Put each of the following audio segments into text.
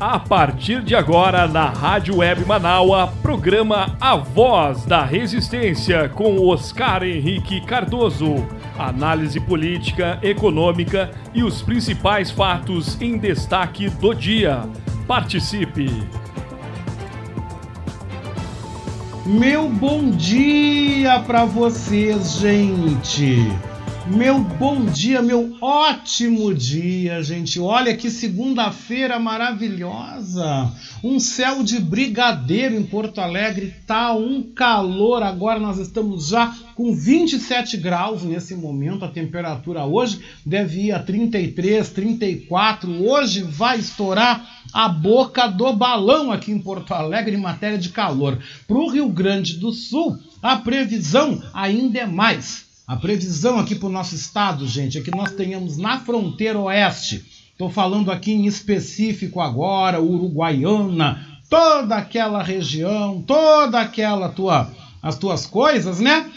A partir de agora, na Rádio Web Manaua, programa A Voz da Resistência com Oscar Henrique Cardoso. Análise política, econômica e os principais fatos em destaque do dia. Participe! Meu bom dia para vocês, gente! Meu bom dia, meu ótimo dia, gente. Olha que segunda-feira maravilhosa. Um céu de brigadeiro em Porto Alegre, tá um calor. Agora nós estamos já com 27 graus nesse momento. A temperatura hoje deve ir a 33, 34. Hoje vai estourar a boca do balão aqui em Porto Alegre em matéria de calor. Para o Rio Grande do Sul, a previsão ainda é mais. A previsão aqui para o nosso estado, gente, é que nós tenhamos na fronteira oeste, estou falando aqui em específico agora, Uruguaiana, toda aquela região, toda aquela tua, as tuas coisas, né?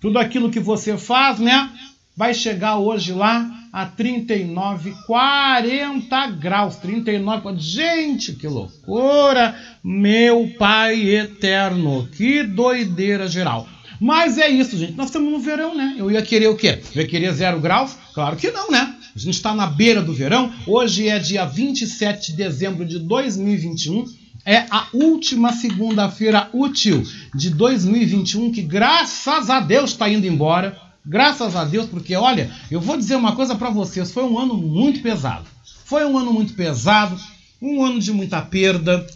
Tudo aquilo que você faz, né? Vai chegar hoje lá a 39, 40 graus, 39. Gente, que loucura! Meu Pai eterno, que doideira geral. Mas é isso, gente. Nós estamos no verão, né? Eu ia querer o quê? Eu ia querer zero graus? Claro que não, né? A gente está na beira do verão. Hoje é dia 27 de dezembro de 2021. É a última segunda-feira útil de 2021 que, graças a Deus, está indo embora. Graças a Deus, porque olha, eu vou dizer uma coisa para vocês: foi um ano muito pesado. Foi um ano muito pesado, um ano de muita perda,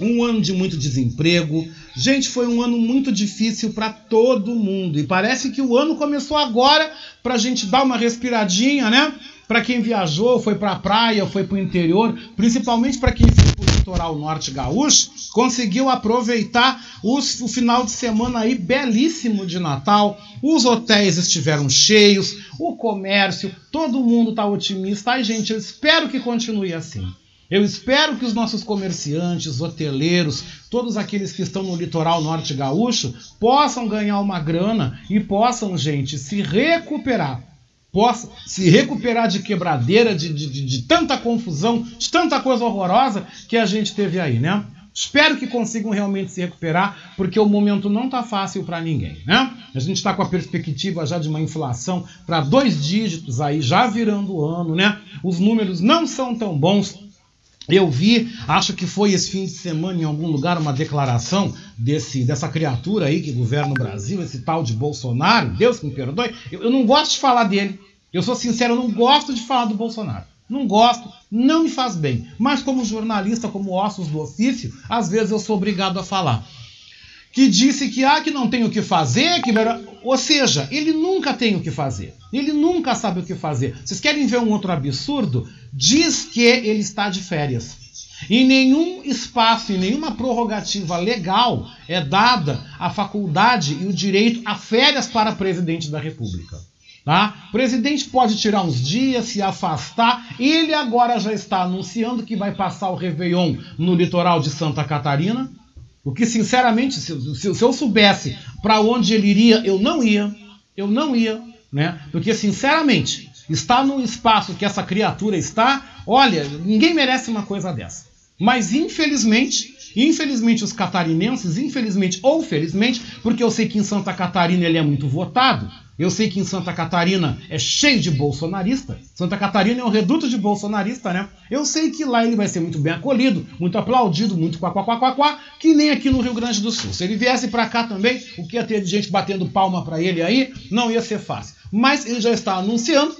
um ano de muito desemprego. Gente, foi um ano muito difícil para todo mundo. E parece que o ano começou agora para a gente dar uma respiradinha, né? Para quem viajou, foi para a praia, foi para o interior, principalmente para quem foi para o litoral norte gaúcho, conseguiu aproveitar os, o final de semana aí belíssimo de Natal. Os hotéis estiveram cheios, o comércio, todo mundo está otimista. Ai, gente, eu espero que continue assim. Eu espero que os nossos comerciantes, hoteleiros, todos aqueles que estão no litoral norte gaúcho possam ganhar uma grana e possam, gente, se recuperar. Possam se recuperar de quebradeira, de, de, de, de tanta confusão, de tanta coisa horrorosa que a gente teve aí, né? Espero que consigam realmente se recuperar, porque o momento não está fácil para ninguém, né? A gente está com a perspectiva já de uma inflação para dois dígitos aí, já virando o ano, né? Os números não são tão bons eu vi, acho que foi esse fim de semana em algum lugar, uma declaração desse, dessa criatura aí que governa o Brasil, esse tal de Bolsonaro. Deus me perdoe. Eu, eu não gosto de falar dele. Eu sou sincero, eu não gosto de falar do Bolsonaro. Não gosto, não me faz bem. Mas como jornalista, como ossos do ofício, às vezes eu sou obrigado a falar. Que disse que ah, que não tem o que fazer, que ou seja, ele nunca tem o que fazer. Ele nunca sabe o que fazer. Vocês querem ver um outro absurdo? Diz que ele está de férias. Em nenhum espaço, em nenhuma prorrogativa legal é dada a faculdade e o direito a férias para presidente da República. Tá? O presidente pode tirar uns dias, se afastar. Ele agora já está anunciando que vai passar o Réveillon no litoral de Santa Catarina. O que, sinceramente, se, se, se eu soubesse para onde ele iria, eu não ia. Eu não ia. Né? Porque, sinceramente, está no espaço que essa criatura está, olha, ninguém merece uma coisa dessa. Mas infelizmente, infelizmente os catarinenses, infelizmente ou felizmente, porque eu sei que em Santa Catarina ele é muito votado, eu sei que em Santa Catarina é cheio de bolsonarista. Santa Catarina é um reduto de bolsonarista, né? Eu sei que lá ele vai ser muito bem acolhido, muito aplaudido, muito quá, quá, quá, quá, quá que nem aqui no Rio Grande do Sul. Se ele viesse para cá também, o que ia ter de gente batendo palma para ele aí, não ia ser fácil. Mas ele já está anunciando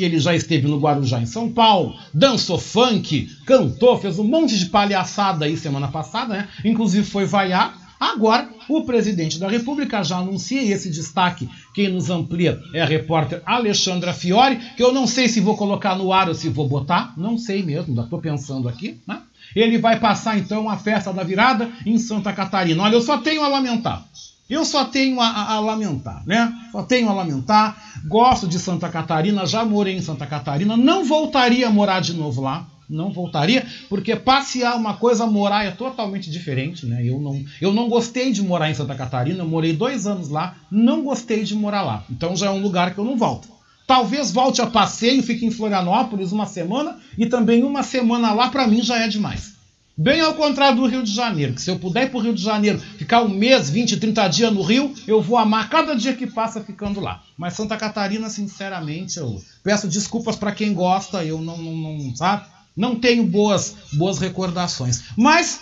que ele já esteve no Guarujá em São Paulo, dançou funk, cantou, fez um monte de palhaçada aí semana passada, né? Inclusive foi vaiar. Agora, o presidente da República já anuncia esse destaque. Quem nos amplia é a repórter Alexandra Fiore, que eu não sei se vou colocar no ar ou se vou botar, não sei mesmo, ainda estou pensando aqui, né? Ele vai passar então a festa da virada em Santa Catarina. Olha, eu só tenho a lamentar. Eu só tenho a, a, a, lamentar, né? Só tenho a lamentar. Gosto de Santa Catarina, já morei em Santa Catarina, não voltaria a morar de novo lá. Não voltaria, porque passear uma coisa, morar é totalmente diferente, né? Eu não, eu não gostei de morar em Santa Catarina, morei dois anos lá, não gostei de morar lá. Então já é um lugar que eu não volto. Talvez volte a passeio, fique em Florianópolis uma semana e também uma semana lá para mim já é demais. Bem ao contrário do Rio de Janeiro, que se eu puder ir para o Rio de Janeiro, ficar um mês, 20, 30 dias no Rio, eu vou amar cada dia que passa ficando lá. Mas Santa Catarina, sinceramente, eu peço desculpas para quem gosta, eu não, não, não, sabe? Não tenho boas, boas recordações. Mas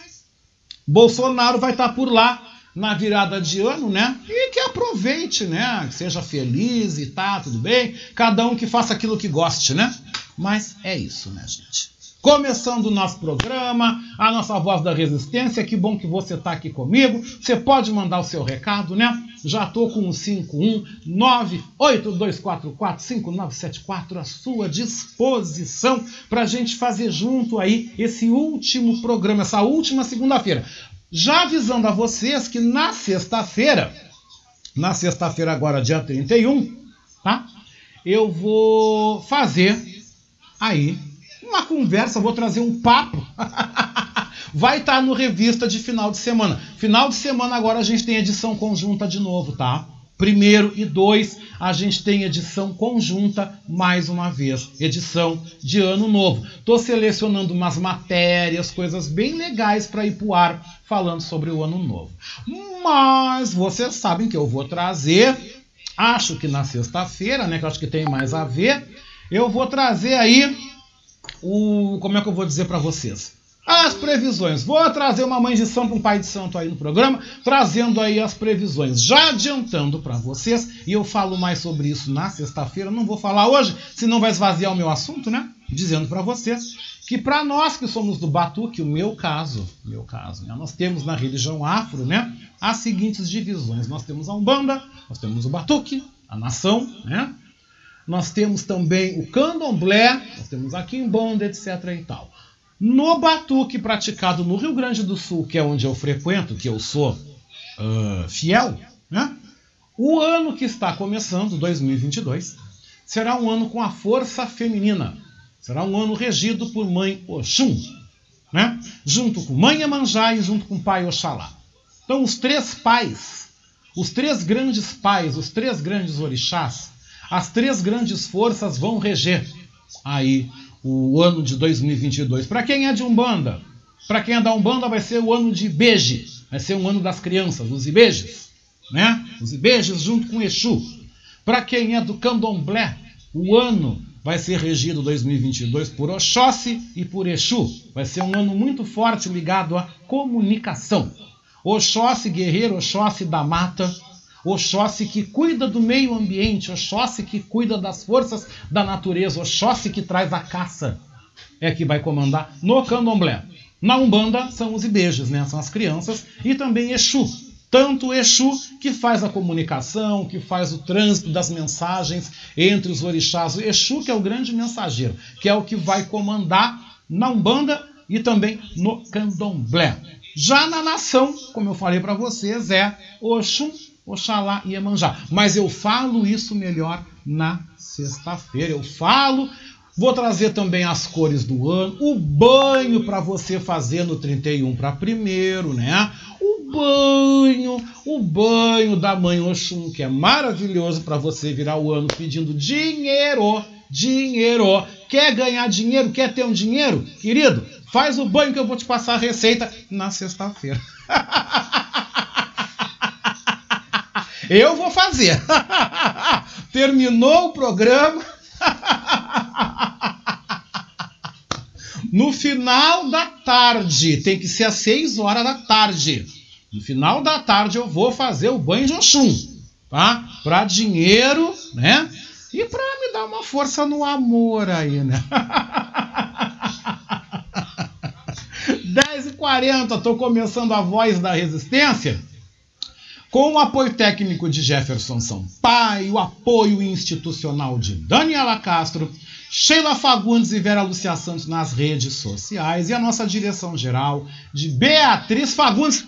Bolsonaro vai estar por lá na virada de ano, né? E que aproveite, né? Que seja feliz e tá, tudo bem. Cada um que faça aquilo que goste, né? Mas é isso, né, gente? Começando o nosso programa, a nossa voz da resistência. Que bom que você está aqui comigo. Você pode mandar o seu recado, né? Já estou com o 51982445974 à sua disposição para a gente fazer junto aí esse último programa, essa última segunda-feira. Já avisando a vocês que na sexta-feira, na sexta-feira agora, dia 31, tá? Eu vou fazer aí uma conversa, vou trazer um papo. Vai estar tá no revista de final de semana. Final de semana agora a gente tem edição conjunta de novo, tá? Primeiro e dois, a gente tem edição conjunta mais uma vez, edição de ano novo. Estou selecionando umas matérias, coisas bem legais para ir pro ar falando sobre o ano novo. Mas vocês sabem que eu vou trazer, acho que na sexta-feira, né, que acho que tem mais a ver, eu vou trazer aí o como é que eu vou dizer para vocês? As previsões. Vou trazer uma mãe de santo, um pai de santo aí no programa, trazendo aí as previsões. Já adiantando para vocês, e eu falo mais sobre isso na sexta-feira, não vou falar hoje, senão vai esvaziar o meu assunto, né? Dizendo para vocês que para nós que somos do Batuque, o meu caso, meu caso, né? nós temos na religião afro, né, as seguintes divisões. Nós temos a Umbanda, nós temos o Batuque, a nação, né? Nós temos também o candomblé, nós temos a quimbanda, etc. e tal. No batuque praticado no Rio Grande do Sul, que é onde eu frequento, que eu sou uh, fiel, né? o ano que está começando, 2022, será um ano com a força feminina. Será um ano regido por Mãe Oxum, né? junto com Mãe Emanjá e junto com Pai Oxalá. Então, os três pais, os três grandes pais, os três grandes orixás, as três grandes forças vão reger aí o ano de 2022. Para quem é de Umbanda, para quem é da Umbanda vai ser o ano de Ibeje, vai ser um ano das crianças, os Ibejes, né? Os Ibejes junto com Exu. Para quem é do Candomblé, o ano vai ser regido 2022 por Oxóssi e por Exu. Vai ser um ano muito forte ligado à comunicação. Oxóssi guerreiro, Oxóssi da mata, Oxóssi que cuida do meio ambiente, Oxóssi que cuida das forças da natureza, Oxóssi que traz a caça, é que vai comandar no candomblé. Na Umbanda são os ibejes, né? são as crianças, e também Exu. Tanto Exu que faz a comunicação, que faz o trânsito das mensagens entre os orixás. O Exu que é o grande mensageiro, que é o que vai comandar na Umbanda e também no candomblé. Já na nação, como eu falei para vocês, é Oxum Oxalá e Iemanjá. Mas eu falo isso melhor na sexta-feira. Eu falo, vou trazer também as cores do ano, o banho para você fazer no 31 para primeiro, né? O banho, o banho da mãe Oxum, que é maravilhoso para você virar o ano pedindo dinheiro, dinheiro. Quer ganhar dinheiro? Quer ter um dinheiro? Querido, faz o banho que eu vou te passar a receita na sexta-feira. Eu vou fazer. Terminou o programa. No final da tarde, tem que ser às 6 horas da tarde. No final da tarde eu vou fazer o banho de Oxum, tá? Para dinheiro, né? E para me dar uma força no amor aí, né? 10h40, tô começando a voz da resistência. Com o apoio técnico de Jefferson Sampaio, o apoio institucional de Daniela Castro, Sheila Fagundes e Vera Lucia Santos nas redes sociais e a nossa direção geral de Beatriz Fagundes.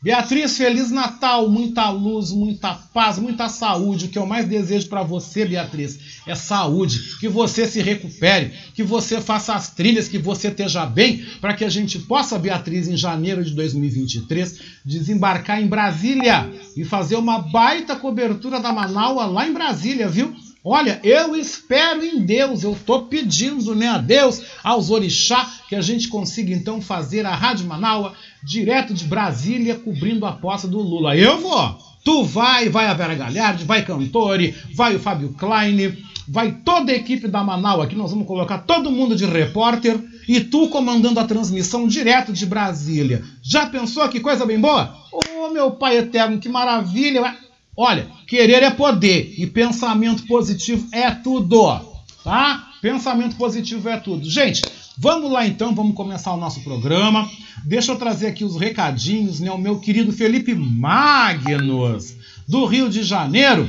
Beatriz, Feliz Natal, muita luz, muita paz, muita saúde. O que eu mais desejo para você, Beatriz, é saúde. Que você se recupere, que você faça as trilhas, que você esteja bem, para que a gente possa, Beatriz, em janeiro de 2023, desembarcar em Brasília e fazer uma baita cobertura da Manaus lá em Brasília, viu? Olha, eu espero em Deus, eu estou pedindo né, a Deus, aos orixá, que a gente consiga então fazer a Rádio Manaua direto de Brasília, cobrindo a posse do Lula. Eu vou! Tu vai, vai a Vera Galhardi, vai Cantori, vai o Fábio Klein, vai toda a equipe da Manaus aqui, nós vamos colocar todo mundo de repórter e tu comandando a transmissão direto de Brasília. Já pensou que coisa bem boa? Ô oh, meu pai eterno, que maravilha! Olha, querer é poder e pensamento positivo é tudo, tá? Pensamento positivo é tudo. Gente, vamos lá então, vamos começar o nosso programa. Deixa eu trazer aqui os recadinhos, né? O meu querido Felipe Magnus, do Rio de Janeiro,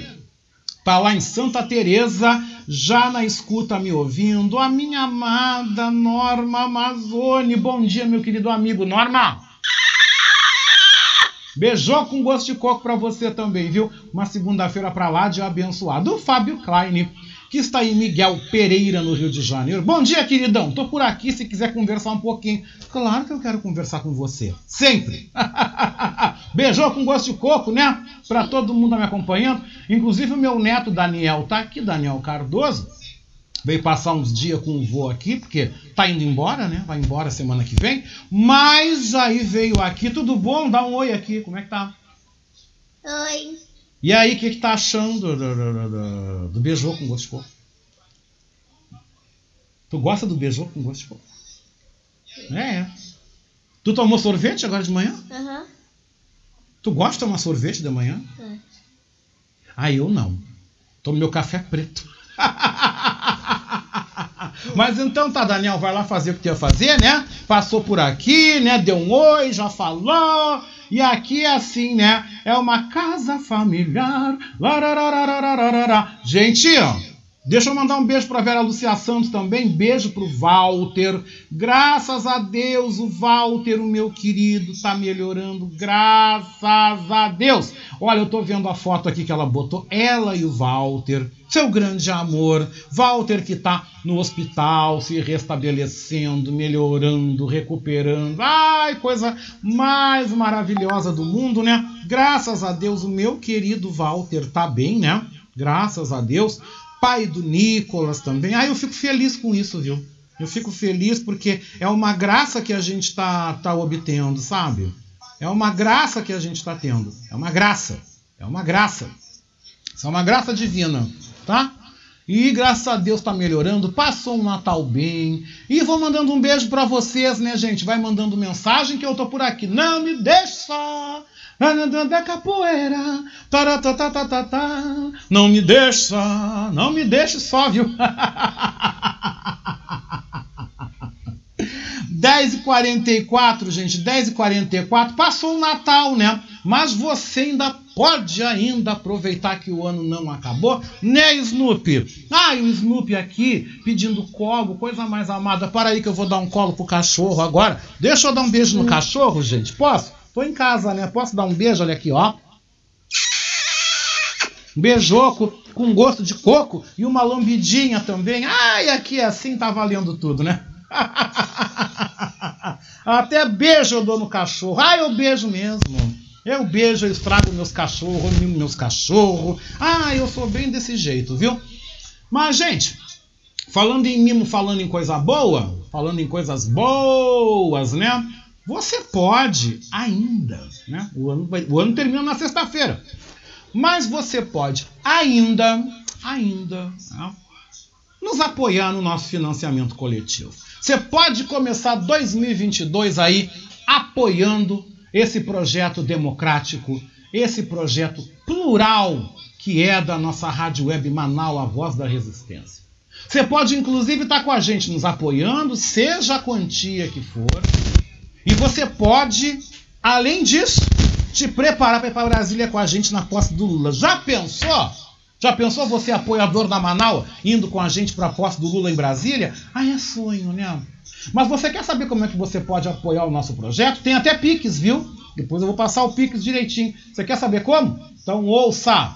tá lá em Santa Teresa, já na escuta me ouvindo. A minha amada Norma Amazone. Bom dia, meu querido amigo Norma. Beijou com gosto de coco para você também, viu? Uma segunda-feira para lá de abençoado. O Fábio Klein, que está em Miguel Pereira, no Rio de Janeiro. Bom dia, queridão. Tô por aqui se quiser conversar um pouquinho. Claro que eu quero conversar com você. Sempre. Beijou com gosto de coco, né? Para todo mundo me acompanhando. Inclusive o meu neto Daniel tá aqui, Daniel Cardoso veio passar uns dias com o vô aqui, porque tá indo embora, né? Vai embora semana que vem. Mas aí veio aqui, tudo bom? Dá um oi aqui, como é que tá? Oi. E aí, o que, que tá achando do, do, do, do beijô com gosto de coco? Tu gosta do beijô com gosto de coco? É, é. Tu tomou sorvete agora de manhã? Aham. Uhum. Tu gosta de tomar sorvete de manhã? É. Ah, eu não. Tomo meu café preto. Mas então tá, Daniel, vai lá fazer o que tem a fazer, né? Passou por aqui, né? Deu um oi, já falou. E aqui é assim, né? É uma casa familiar. Gente, ó. Deixa eu mandar um beijo para Vera Lucia Santos também, beijo para o Walter. Graças a Deus, o Walter, o meu querido, tá melhorando, graças a Deus. Olha, eu tô vendo a foto aqui que ela botou, ela e o Walter, seu grande amor. Walter que tá no hospital, se restabelecendo, melhorando, recuperando. Ai, coisa mais maravilhosa do mundo, né? Graças a Deus, o meu querido Walter tá bem, né? Graças a Deus pai do Nicolas também. Ah, eu fico feliz com isso, viu? Eu fico feliz porque é uma graça que a gente está tá obtendo, sabe? É uma graça que a gente está tendo. É uma graça. É uma graça. Isso é uma graça divina, tá? E graças a Deus está melhorando. Passou um Natal bem. E vou mandando um beijo para vocês, né, gente? Vai mandando mensagem que eu tô por aqui. Não me deixe só da capoeira, taratatatata, não me deixa, não me deixe só, viu? 10h44, gente, 10h44, passou o Natal, né? Mas você ainda pode ainda aproveitar que o ano não acabou, né, Snoopy? Ah, o Snoopy aqui pedindo colo, coisa mais amada. Para aí que eu vou dar um colo pro cachorro agora. Deixa eu dar um beijo no cachorro, gente, posso? Tô em casa, né? Posso dar um beijo? Olha aqui, ó. Beijoco com gosto de coco e uma lambidinha também. Ai, aqui é assim tá valendo tudo, né? Até beijo eu dou no cachorro. Ai, eu beijo mesmo. Eu beijo, eu estrago meus cachorros, eu mimo meus cachorros. Ah, eu sou bem desse jeito, viu? Mas, gente, falando em mimo, falando em coisa boa, falando em coisas boas, né? Você pode ainda, né? O ano, vai, o ano termina na sexta-feira, mas você pode ainda, ainda, né? nos apoiar no nosso financiamento coletivo. Você pode começar 2022 aí apoiando esse projeto democrático, esse projeto plural que é da nossa rádio web Manaus, a voz da resistência. Você pode inclusive estar com a gente nos apoiando, seja a quantia que for e você pode, além disso, te preparar para ir para Brasília com a gente na posse do Lula. Já pensou? Já pensou você, apoiador da Manaus, indo com a gente para a posse do Lula em Brasília? Ah, é sonho, né? Mas você quer saber como é que você pode apoiar o nosso projeto? Tem até Pix, viu? Depois eu vou passar o Pix direitinho. Você quer saber como? Então ouça!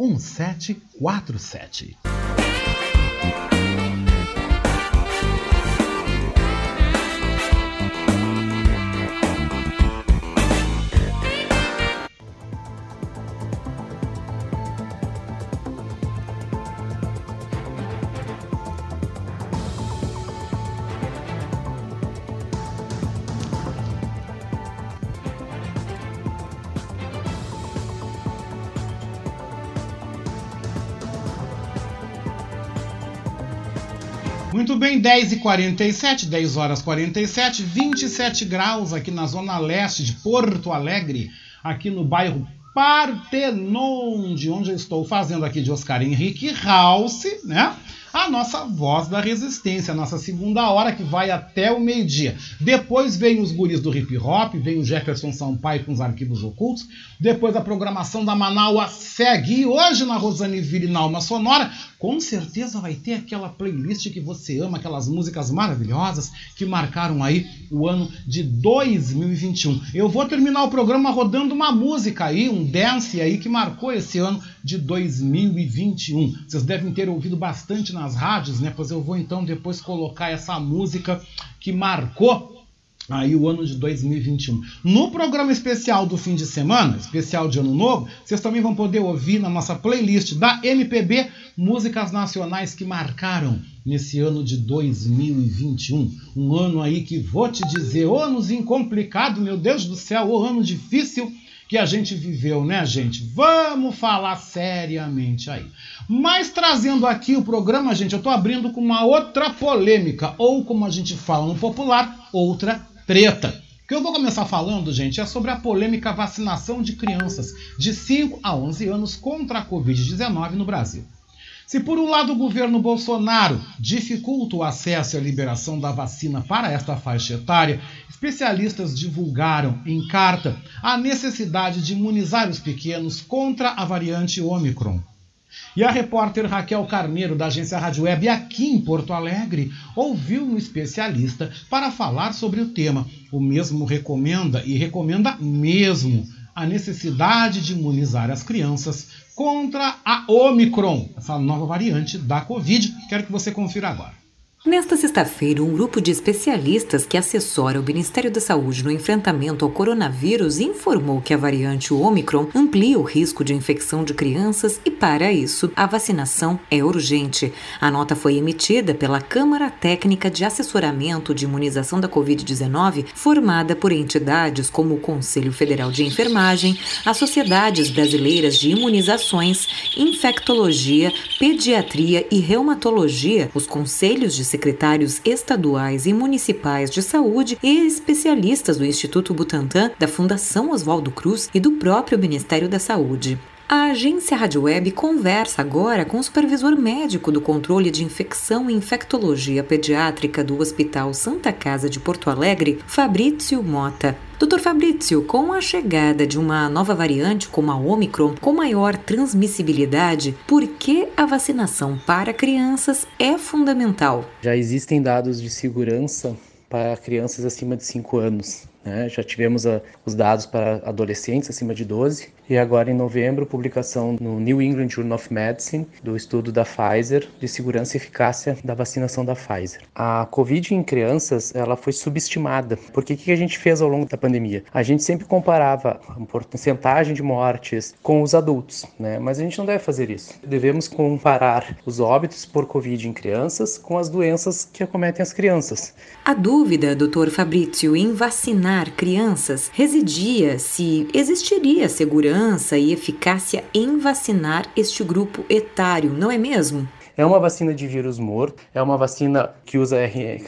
1747. Muito bem, 10 e 47, 10 horas 47, 27 graus aqui na zona leste de Porto Alegre, aqui no bairro Partenon, de onde eu estou fazendo aqui de Oscar Henrique House, né? a nossa voz da resistência, a nossa segunda hora que vai até o meio-dia. Depois vem os guris do hip hop, vem o Jefferson Sampaio com os arquivos ocultos. Depois a programação da Manaua segue. E hoje na Rosaneville na Alma Sonora, com certeza vai ter aquela playlist que você ama, aquelas músicas maravilhosas que marcaram aí o ano de 2021. Eu vou terminar o programa rodando uma música aí, um dance aí que marcou esse ano de 2021. Vocês devem ter ouvido bastante nas rádios, né? Pois eu vou então depois colocar essa música que marcou aí o ano de 2021. No programa especial do fim de semana, especial de ano novo, vocês também vão poder ouvir na nossa playlist da MPB músicas nacionais que marcaram nesse ano de 2021. Um ano aí que vou te dizer, anozinho complicado, meu Deus do céu, o ano difícil que a gente viveu, né, gente? Vamos falar seriamente aí. Mas trazendo aqui o programa, gente, eu estou abrindo com uma outra polêmica, ou como a gente fala no popular, outra treta. O que eu vou começar falando, gente, é sobre a polêmica vacinação de crianças de 5 a 11 anos contra a Covid-19 no Brasil. Se por um lado o governo Bolsonaro dificulta o acesso e a liberação da vacina para esta faixa etária, especialistas divulgaram em carta a necessidade de imunizar os pequenos contra a variante Omicron. E a repórter Raquel Carneiro, da agência Rádio Web aqui em Porto Alegre, ouviu um especialista para falar sobre o tema. O mesmo recomenda, e recomenda mesmo, a necessidade de imunizar as crianças contra a Omicron, essa nova variante da Covid. Quero que você confira agora. Nesta sexta-feira, um grupo de especialistas que assessora o Ministério da Saúde no enfrentamento ao coronavírus informou que a variante Omicron amplia o risco de infecção de crianças e, para isso, a vacinação é urgente. A nota foi emitida pela Câmara Técnica de Assessoramento de Imunização da Covid-19, formada por entidades como o Conselho Federal de Enfermagem, as Sociedades Brasileiras de Imunizações, Infectologia, Pediatria e Reumatologia, os Conselhos de secretários estaduais e municipais de saúde e especialistas do Instituto Butantan, da Fundação Oswaldo Cruz e do próprio Ministério da Saúde. A agência Rádio Web conversa agora com o supervisor médico do controle de infecção e infectologia pediátrica do Hospital Santa Casa de Porto Alegre, Fabrício Mota. Doutor Fabrício, com a chegada de uma nova variante como a Omicron, com maior transmissibilidade, por que a vacinação para crianças é fundamental? Já existem dados de segurança para crianças acima de 5 anos. Né? Já tivemos a, os dados para adolescentes acima de 12 e agora em novembro, publicação no New England Journal of Medicine do estudo da Pfizer de segurança e eficácia da vacinação da Pfizer. A Covid em crianças, ela foi subestimada. Porque o que a gente fez ao longo da pandemia? A gente sempre comparava a porcentagem de mortes com os adultos, né? Mas a gente não deve fazer isso. Devemos comparar os óbitos por Covid em crianças com as doenças que acometem as crianças. A dúvida, doutor Fabrício, em vacinar crianças residia se existiria segurança e eficácia em vacinar este grupo etário, não é mesmo? É uma vacina de vírus morto, é uma vacina que usa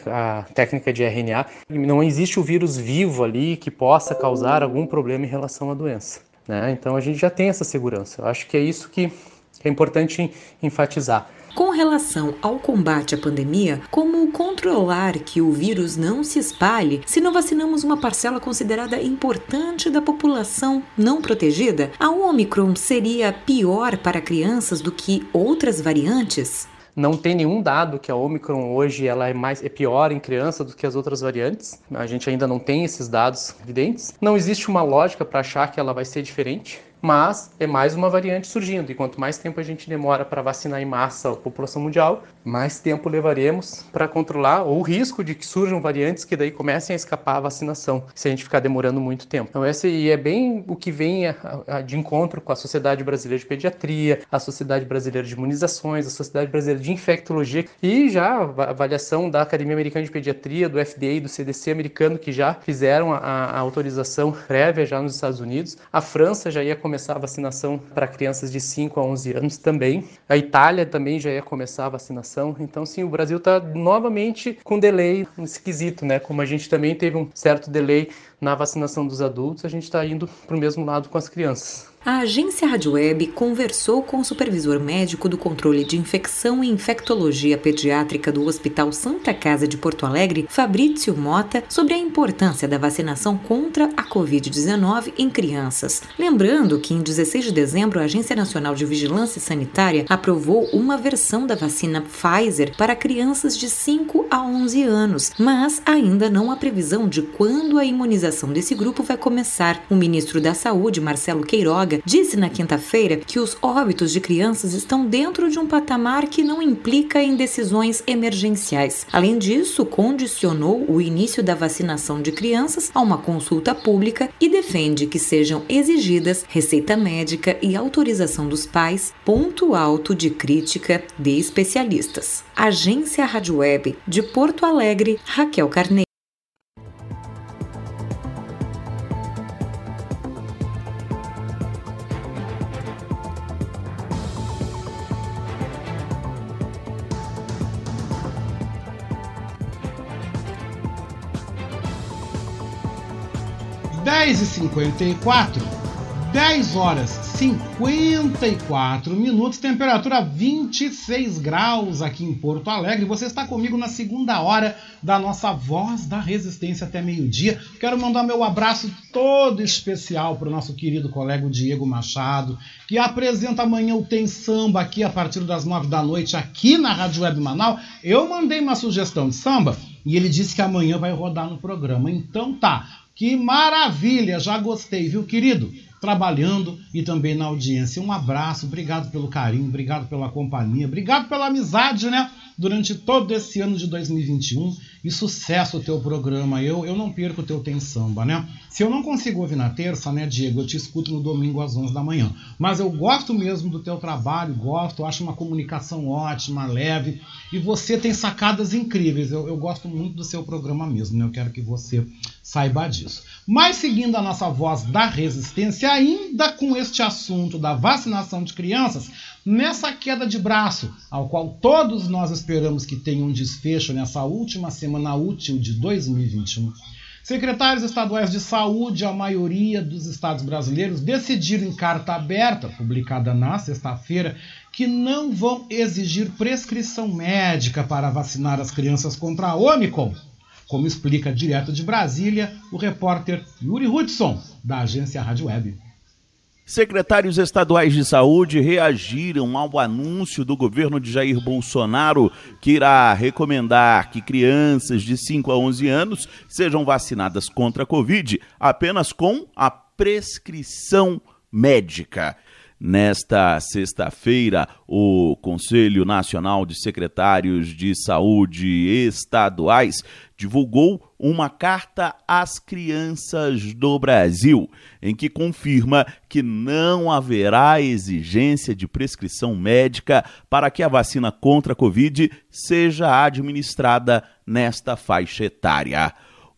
a técnica de RNA. Não existe o vírus vivo ali que possa causar algum problema em relação à doença. Né? Então a gente já tem essa segurança. Eu acho que é isso que é importante enfatizar. Com relação ao combate à pandemia, como controlar que o vírus não se espalhe se não vacinamos uma parcela considerada importante da população não protegida? A Omicron seria pior para crianças do que outras variantes? Não tem nenhum dado que a Omicron hoje ela é mais é pior em criança do que as outras variantes. A gente ainda não tem esses dados evidentes. Não existe uma lógica para achar que ela vai ser diferente mas é mais uma variante surgindo. E quanto mais tempo a gente demora para vacinar em massa a população mundial, mais tempo levaremos para controlar o risco de que surjam variantes que daí comecem a escapar à vacinação, se a gente ficar demorando muito tempo. Então, esse é bem o que vem a, a, de encontro com a Sociedade Brasileira de Pediatria, a Sociedade Brasileira de Imunizações, a Sociedade Brasileira de Infectologia e já a avaliação da Academia Americana de Pediatria, do FDA e do CDC americano, que já fizeram a, a autorização prévia já nos Estados Unidos. A França já ia começar a vacinação para crianças de 5 a 11 anos também. A Itália também já ia começar a vacinação. Então, sim, o Brasil está novamente com delay esquisito, né? Como a gente também teve um certo delay na vacinação dos adultos, a gente está indo para o mesmo lado com as crianças. A agência Rádio Web conversou com o supervisor médico do controle de infecção e infectologia pediátrica do Hospital Santa Casa de Porto Alegre, Fabrício Mota, sobre a importância da vacinação contra a Covid-19 em crianças. Lembrando que em 16 de dezembro a Agência Nacional de Vigilância Sanitária aprovou uma versão da vacina Pfizer para crianças de 5 a 11 anos, mas ainda não há previsão de quando a imunização desse grupo vai começar. O ministro da Saúde, Marcelo Queiroga, disse na quinta-feira que os óbitos de crianças estão dentro de um patamar que não implica em decisões emergenciais. Além disso, condicionou o início da vacinação de crianças a uma consulta pública e defende que sejam exigidas receita médica e autorização dos pais, ponto alto de crítica de especialistas. Agência Rádio Web de Porto Alegre, Raquel Carneiro. 10h54, 10 horas 54 minutos, temperatura 26 graus aqui em Porto Alegre. Você está comigo na segunda hora da nossa Voz da Resistência até meio-dia. Quero mandar meu abraço todo especial para o nosso querido colega Diego Machado, que apresenta amanhã o Tem Samba aqui a partir das 9 da noite aqui na Rádio Web Manaus. Eu mandei uma sugestão de samba e ele disse que amanhã vai rodar no programa. Então tá, que maravilha, já gostei, viu, querido? Trabalhando e também na audiência. Um abraço, obrigado pelo carinho, obrigado pela companhia, obrigado pela amizade, né? Durante todo esse ano de 2021 e sucesso o teu programa. Eu, eu não perco o teu Tem Samba, né? Se eu não consigo ouvir na terça, né, Diego, eu te escuto no domingo às 11 da manhã. Mas eu gosto mesmo do teu trabalho, gosto, acho uma comunicação ótima, leve. E você tem sacadas incríveis. Eu, eu gosto muito do seu programa mesmo, né? Eu quero que você saiba disso. Mas seguindo a nossa voz da resistência, ainda com este assunto da vacinação de crianças, nessa queda de braço, ao qual todos nós esperamos que tenha um desfecho nessa última semana útil de 2021. Secretários estaduais de saúde, a maioria dos estados brasileiros, decidiram em carta aberta, publicada na sexta-feira, que não vão exigir prescrição médica para vacinar as crianças contra a Omicron como explica direto de Brasília o repórter Yuri Hudson, da agência Rádio Web. Secretários estaduais de saúde reagiram ao anúncio do governo de Jair Bolsonaro que irá recomendar que crianças de 5 a 11 anos sejam vacinadas contra a Covid apenas com a prescrição médica. Nesta sexta-feira, o Conselho Nacional de Secretários de Saúde Estaduais divulgou uma carta às crianças do Brasil, em que confirma que não haverá exigência de prescrição médica para que a vacina contra a Covid seja administrada nesta faixa etária.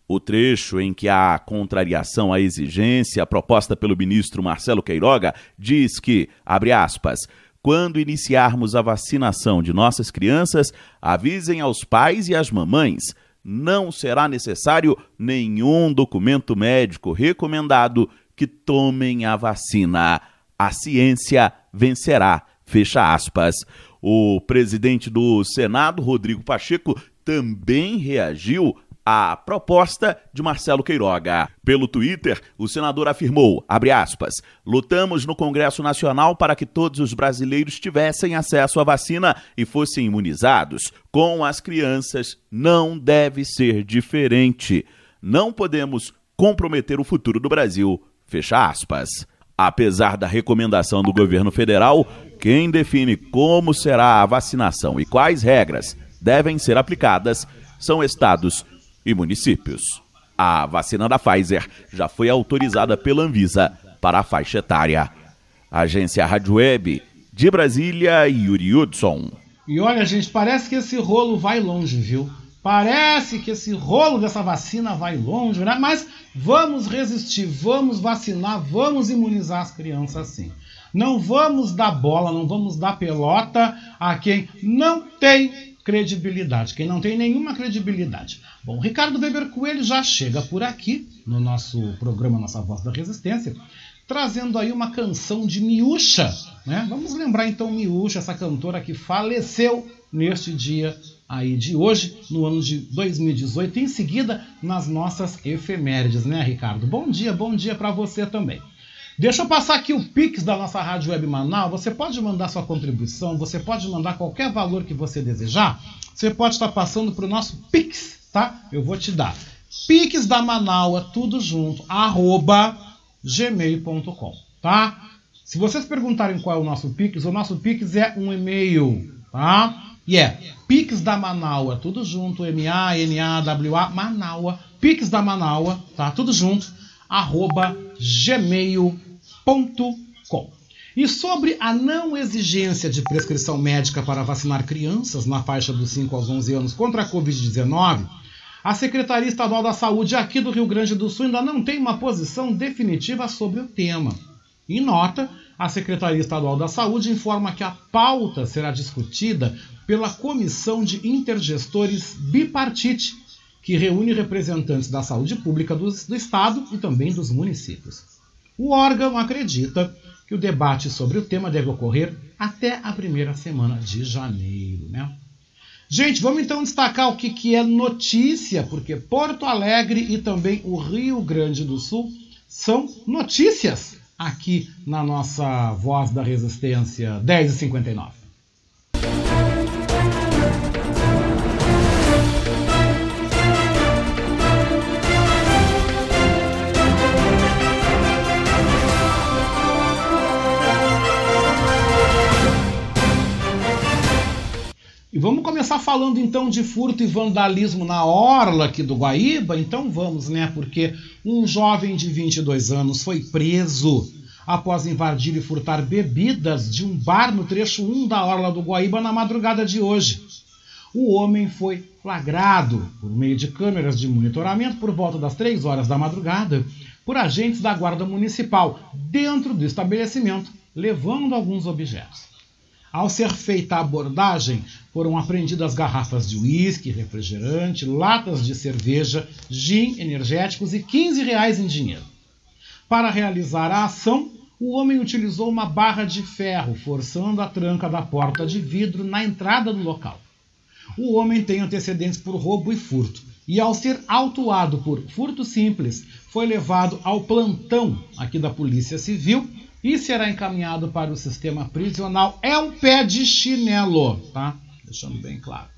O trecho em que há contrariação à exigência proposta pelo ministro Marcelo Queiroga diz que, abre aspas, quando iniciarmos a vacinação de nossas crianças, avisem aos pais e às mamães. Não será necessário nenhum documento médico recomendado que tomem a vacina. A ciência vencerá. Fecha aspas. O presidente do Senado, Rodrigo Pacheco, também reagiu a proposta de Marcelo Queiroga. Pelo Twitter, o senador afirmou, aspas, lutamos no Congresso Nacional para que todos os brasileiros tivessem acesso à vacina e fossem imunizados. Com as crianças não deve ser diferente. Não podemos comprometer o futuro do Brasil. Fecha aspas. Apesar da recomendação do governo federal, quem define como será a vacinação e quais regras devem ser aplicadas são estados e municípios. A vacina da Pfizer já foi autorizada pela Anvisa para a faixa etária. Agência Rádio Web de Brasília, Yuri Hudson. E olha, gente, parece que esse rolo vai longe, viu? Parece que esse rolo dessa vacina vai longe, né? Mas vamos resistir, vamos vacinar, vamos imunizar as crianças sim. Não vamos dar bola, não vamos dar pelota a quem não tem credibilidade, quem não tem nenhuma credibilidade. Bom, Ricardo Weber Coelho já chega por aqui no nosso programa Nossa Voz da Resistência, trazendo aí uma canção de Miúcha, né? Vamos lembrar então Miúcha, essa cantora que faleceu neste dia aí de hoje, no ano de 2018, em seguida nas nossas efemérides, né, Ricardo? Bom dia, bom dia para você também. Deixa eu passar aqui o Pix da nossa Rádio Web Manaus. Você pode mandar sua contribuição, você pode mandar qualquer valor que você desejar. Você pode estar passando para o nosso Pix, tá? Eu vou te dar. Pix da Manaua, tudo junto, arroba gmail.com, tá? Se vocês perguntarem qual é o nosso Pix, o nosso Pix é um e-mail, tá? E é Pix da Manaua, tudo junto, M-A-N-A-W-A, Manaua, Pix da Manaua, tá? Tudo junto, arroba gmail.com. E sobre a não exigência de prescrição médica para vacinar crianças na faixa dos 5 aos 11 anos contra a Covid-19, a Secretaria Estadual da Saúde aqui do Rio Grande do Sul ainda não tem uma posição definitiva sobre o tema. Em nota, a Secretaria Estadual da Saúde informa que a pauta será discutida pela Comissão de Intergestores Bipartite, que reúne representantes da saúde pública do, do Estado e também dos municípios. O órgão acredita que o debate sobre o tema deve ocorrer até a primeira semana de janeiro. Né? Gente, vamos então destacar o que, que é notícia, porque Porto Alegre e também o Rio Grande do Sul são notícias aqui na nossa Voz da Resistência 1059. E vamos começar falando então de furto e vandalismo na orla aqui do Guaíba? Então vamos, né? Porque um jovem de 22 anos foi preso após invadir e furtar bebidas de um bar no trecho 1 da orla do Guaíba na madrugada de hoje. O homem foi flagrado por meio de câmeras de monitoramento por volta das 3 horas da madrugada por agentes da Guarda Municipal dentro do estabelecimento, levando alguns objetos. Ao ser feita a abordagem, foram apreendidas garrafas de uísque, refrigerante, latas de cerveja, gin, energéticos e 15 reais em dinheiro. Para realizar a ação, o homem utilizou uma barra de ferro, forçando a tranca da porta de vidro na entrada do local. O homem tem antecedentes por roubo e furto, e ao ser autuado por furto simples, foi levado ao plantão aqui da Polícia Civil e será encaminhado para o sistema prisional. É um pé de chinelo, tá? Deixando bem claro.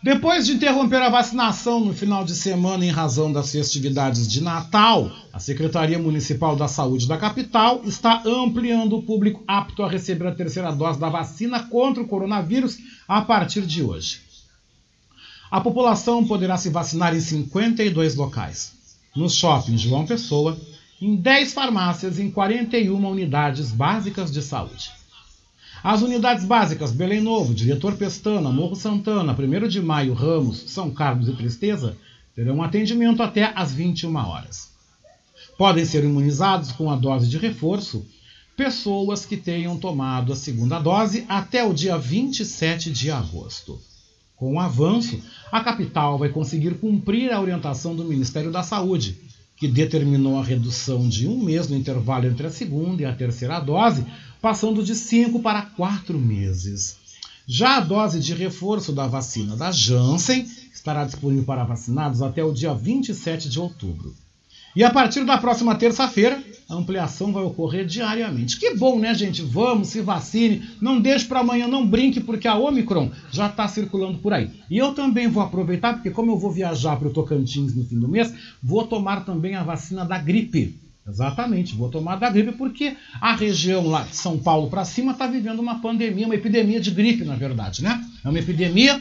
Depois de interromper a vacinação no final de semana em razão das festividades de Natal, a Secretaria Municipal da Saúde da capital está ampliando o público apto a receber a terceira dose da vacina contra o coronavírus a partir de hoje. A população poderá se vacinar em 52 locais. Nos shoppings João Pessoa, em 10 farmácias e em 41 unidades básicas de saúde. As unidades básicas Belém Novo, Diretor Pestana, Morro Santana, 1 de Maio, Ramos, São Carlos e Tristeza terão atendimento até às 21 horas. Podem ser imunizados com a dose de reforço pessoas que tenham tomado a segunda dose até o dia 27 de agosto. Com o avanço, a capital vai conseguir cumprir a orientação do Ministério da Saúde, que determinou a redução de um mês no intervalo entre a segunda e a terceira dose passando de 5 para 4 meses. Já a dose de reforço da vacina da Janssen estará disponível para vacinados até o dia 27 de outubro. E a partir da próxima terça-feira, a ampliação vai ocorrer diariamente. Que bom, né, gente? Vamos, se vacine, não deixe para amanhã, não brinque, porque a Omicron já está circulando por aí. E eu também vou aproveitar, porque como eu vou viajar para o Tocantins no fim do mês, vou tomar também a vacina da gripe. Exatamente, vou tomar da gripe porque a região lá de São Paulo para cima está vivendo uma pandemia, uma epidemia de gripe, na verdade, né? É uma epidemia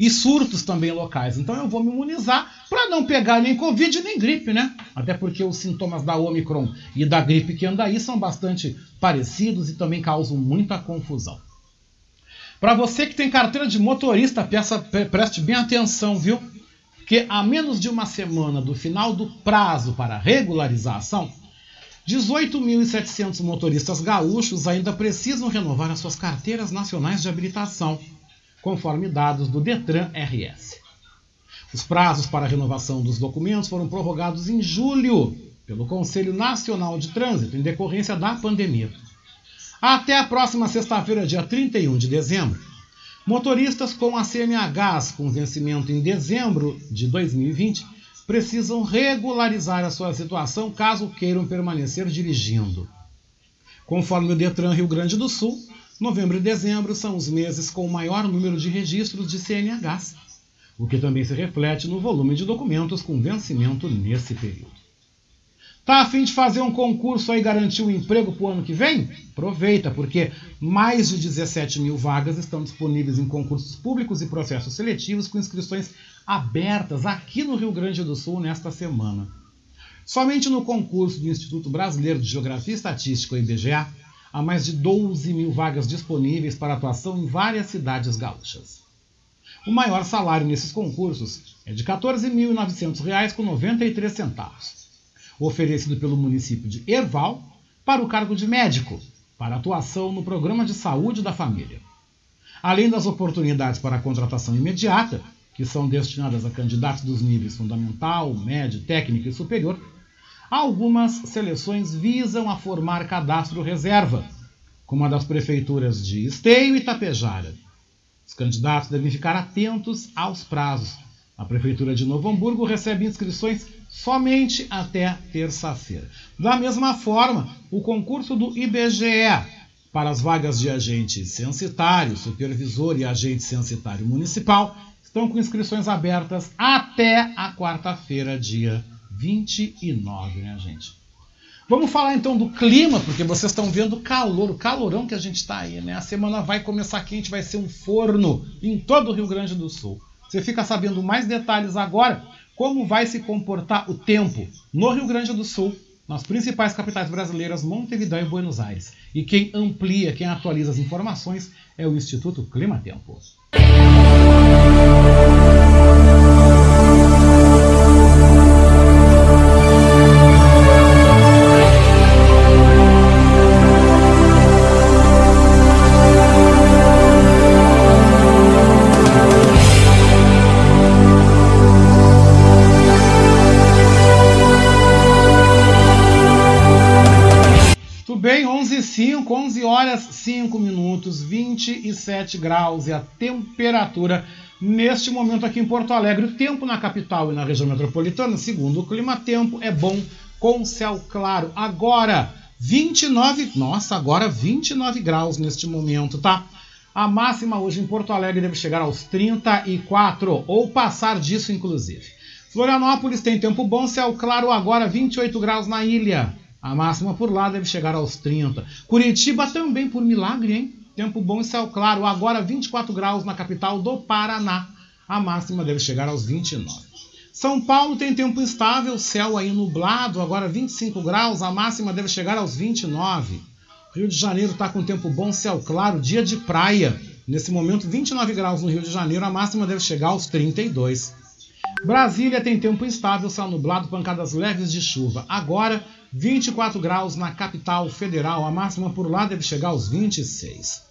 e surtos também locais. Então eu vou me imunizar para não pegar nem Covid nem gripe, né? Até porque os sintomas da Omicron e da gripe que anda aí são bastante parecidos e também causam muita confusão. Para você que tem carteira de motorista, peça, preste bem atenção, viu? Que a menos de uma semana do final do prazo para regularização, 18.700 motoristas gaúchos ainda precisam renovar as suas carteiras nacionais de habilitação, conforme dados do Detran RS. Os prazos para a renovação dos documentos foram prorrogados em julho pelo Conselho Nacional de Trânsito, em decorrência da pandemia. Até a próxima sexta-feira, dia 31 de dezembro, motoristas com a CNHs com vencimento em dezembro de 2020 precisam regularizar a sua situação caso queiram permanecer dirigindo. Conforme o Detran Rio Grande do Sul, novembro e dezembro são os meses com o maior número de registros de CNHs, o que também se reflete no volume de documentos com vencimento nesse período. Tá a fim de fazer um concurso aí garantir um emprego para o ano que vem? Aproveita, porque mais de 17 mil vagas estão disponíveis em concursos públicos e processos seletivos com inscrições abertas aqui no Rio Grande do Sul nesta semana. Somente no concurso do Instituto Brasileiro de Geografia e Estatística, o IBGE, há mais de 12 mil vagas disponíveis para atuação em várias cidades gaúchas. O maior salário nesses concursos é de R$ 14.900,93 oferecido pelo município de Erval para o cargo de médico, para atuação no programa de saúde da família. Além das oportunidades para a contratação imediata, que são destinadas a candidatos dos níveis fundamental, médio, técnico e superior, algumas seleções visam a formar cadastro reserva, como a das prefeituras de Esteio e Tapejara. Os candidatos devem ficar atentos aos prazos. A Prefeitura de Novo Hamburgo recebe inscrições somente até terça-feira. Da mesma forma, o concurso do IBGE para as vagas de agente censitário, supervisor e agente censitário municipal estão com inscrições abertas até a quarta-feira, dia 29, né, gente? Vamos falar então do clima, porque vocês estão vendo o calor, o calorão que a gente está aí, né? A semana vai começar quente, vai ser um forno em todo o Rio Grande do Sul. Você fica sabendo mais detalhes agora como vai se comportar o tempo no Rio Grande do Sul, nas principais capitais brasileiras, Montevideo e Buenos Aires. E quem amplia, quem atualiza as informações é o Instituto Clima Tempo. bem, 11 e 5, 11 horas 5 minutos, 27 graus e a temperatura neste momento aqui em Porto Alegre. O tempo na capital e na região metropolitana, segundo o clima tempo, é bom com céu claro. Agora, 29, nossa, agora 29 graus neste momento, tá? A máxima hoje em Porto Alegre deve chegar aos 34, ou passar disso, inclusive. Florianópolis tem tempo bom, céu claro agora, 28 graus na ilha. A máxima por lá deve chegar aos 30. Curitiba também, por milagre, hein? Tempo bom e céu claro, agora 24 graus na capital do Paraná. A máxima deve chegar aos 29. São Paulo tem tempo instável, céu aí nublado, agora 25 graus, a máxima deve chegar aos 29. Rio de Janeiro está com tempo bom, céu claro, dia de praia. Nesse momento, 29 graus no Rio de Janeiro, a máxima deve chegar aos 32. Brasília tem tempo instável, céu nublado, pancadas leves de chuva. Agora, 24 graus na capital federal, a máxima por lá deve chegar aos 26.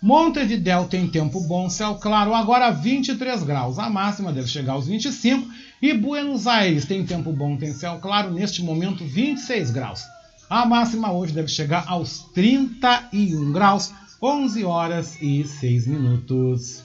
Montevidéu tem tempo bom, céu claro, agora 23 graus, a máxima deve chegar aos 25. E Buenos Aires tem tempo bom, tem céu claro, neste momento 26 graus. A máxima hoje deve chegar aos 31 graus, 11 horas e 6 minutos.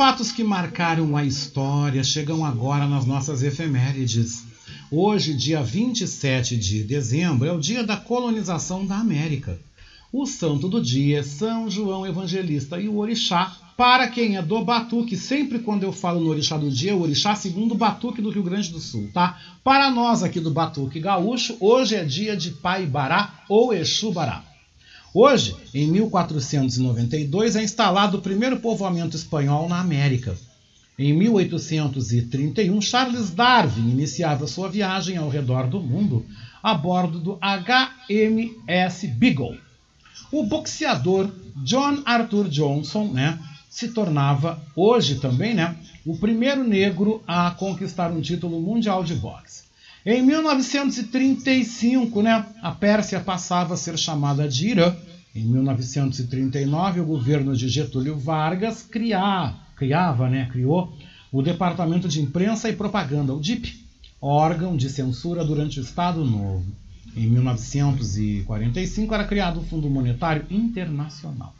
Fatos que marcaram a história chegam agora nas nossas efemérides. Hoje, dia 27 de dezembro, é o dia da colonização da América. O santo do dia é São João Evangelista e o orixá, para quem é do Batuque, sempre quando eu falo no orixá do dia, é o orixá segundo o Batuque do Rio Grande do Sul, tá? Para nós aqui do Batuque Gaúcho, hoje é dia de Pai Bará ou Exu Bará. Hoje, em 1492, é instalado o primeiro povoamento espanhol na América. Em 1831, Charles Darwin iniciava sua viagem ao redor do mundo a bordo do HMS Beagle. O boxeador John Arthur Johnson né, se tornava, hoje também, né, o primeiro negro a conquistar um título mundial de boxe. Em 1935, né, a Pérsia passava a ser chamada de Irã. Em 1939, o governo de Getúlio Vargas criava, né, criou o Departamento de Imprensa e Propaganda, o DIP, órgão de censura durante o Estado Novo. Em 1945 era criado o Fundo Monetário Internacional.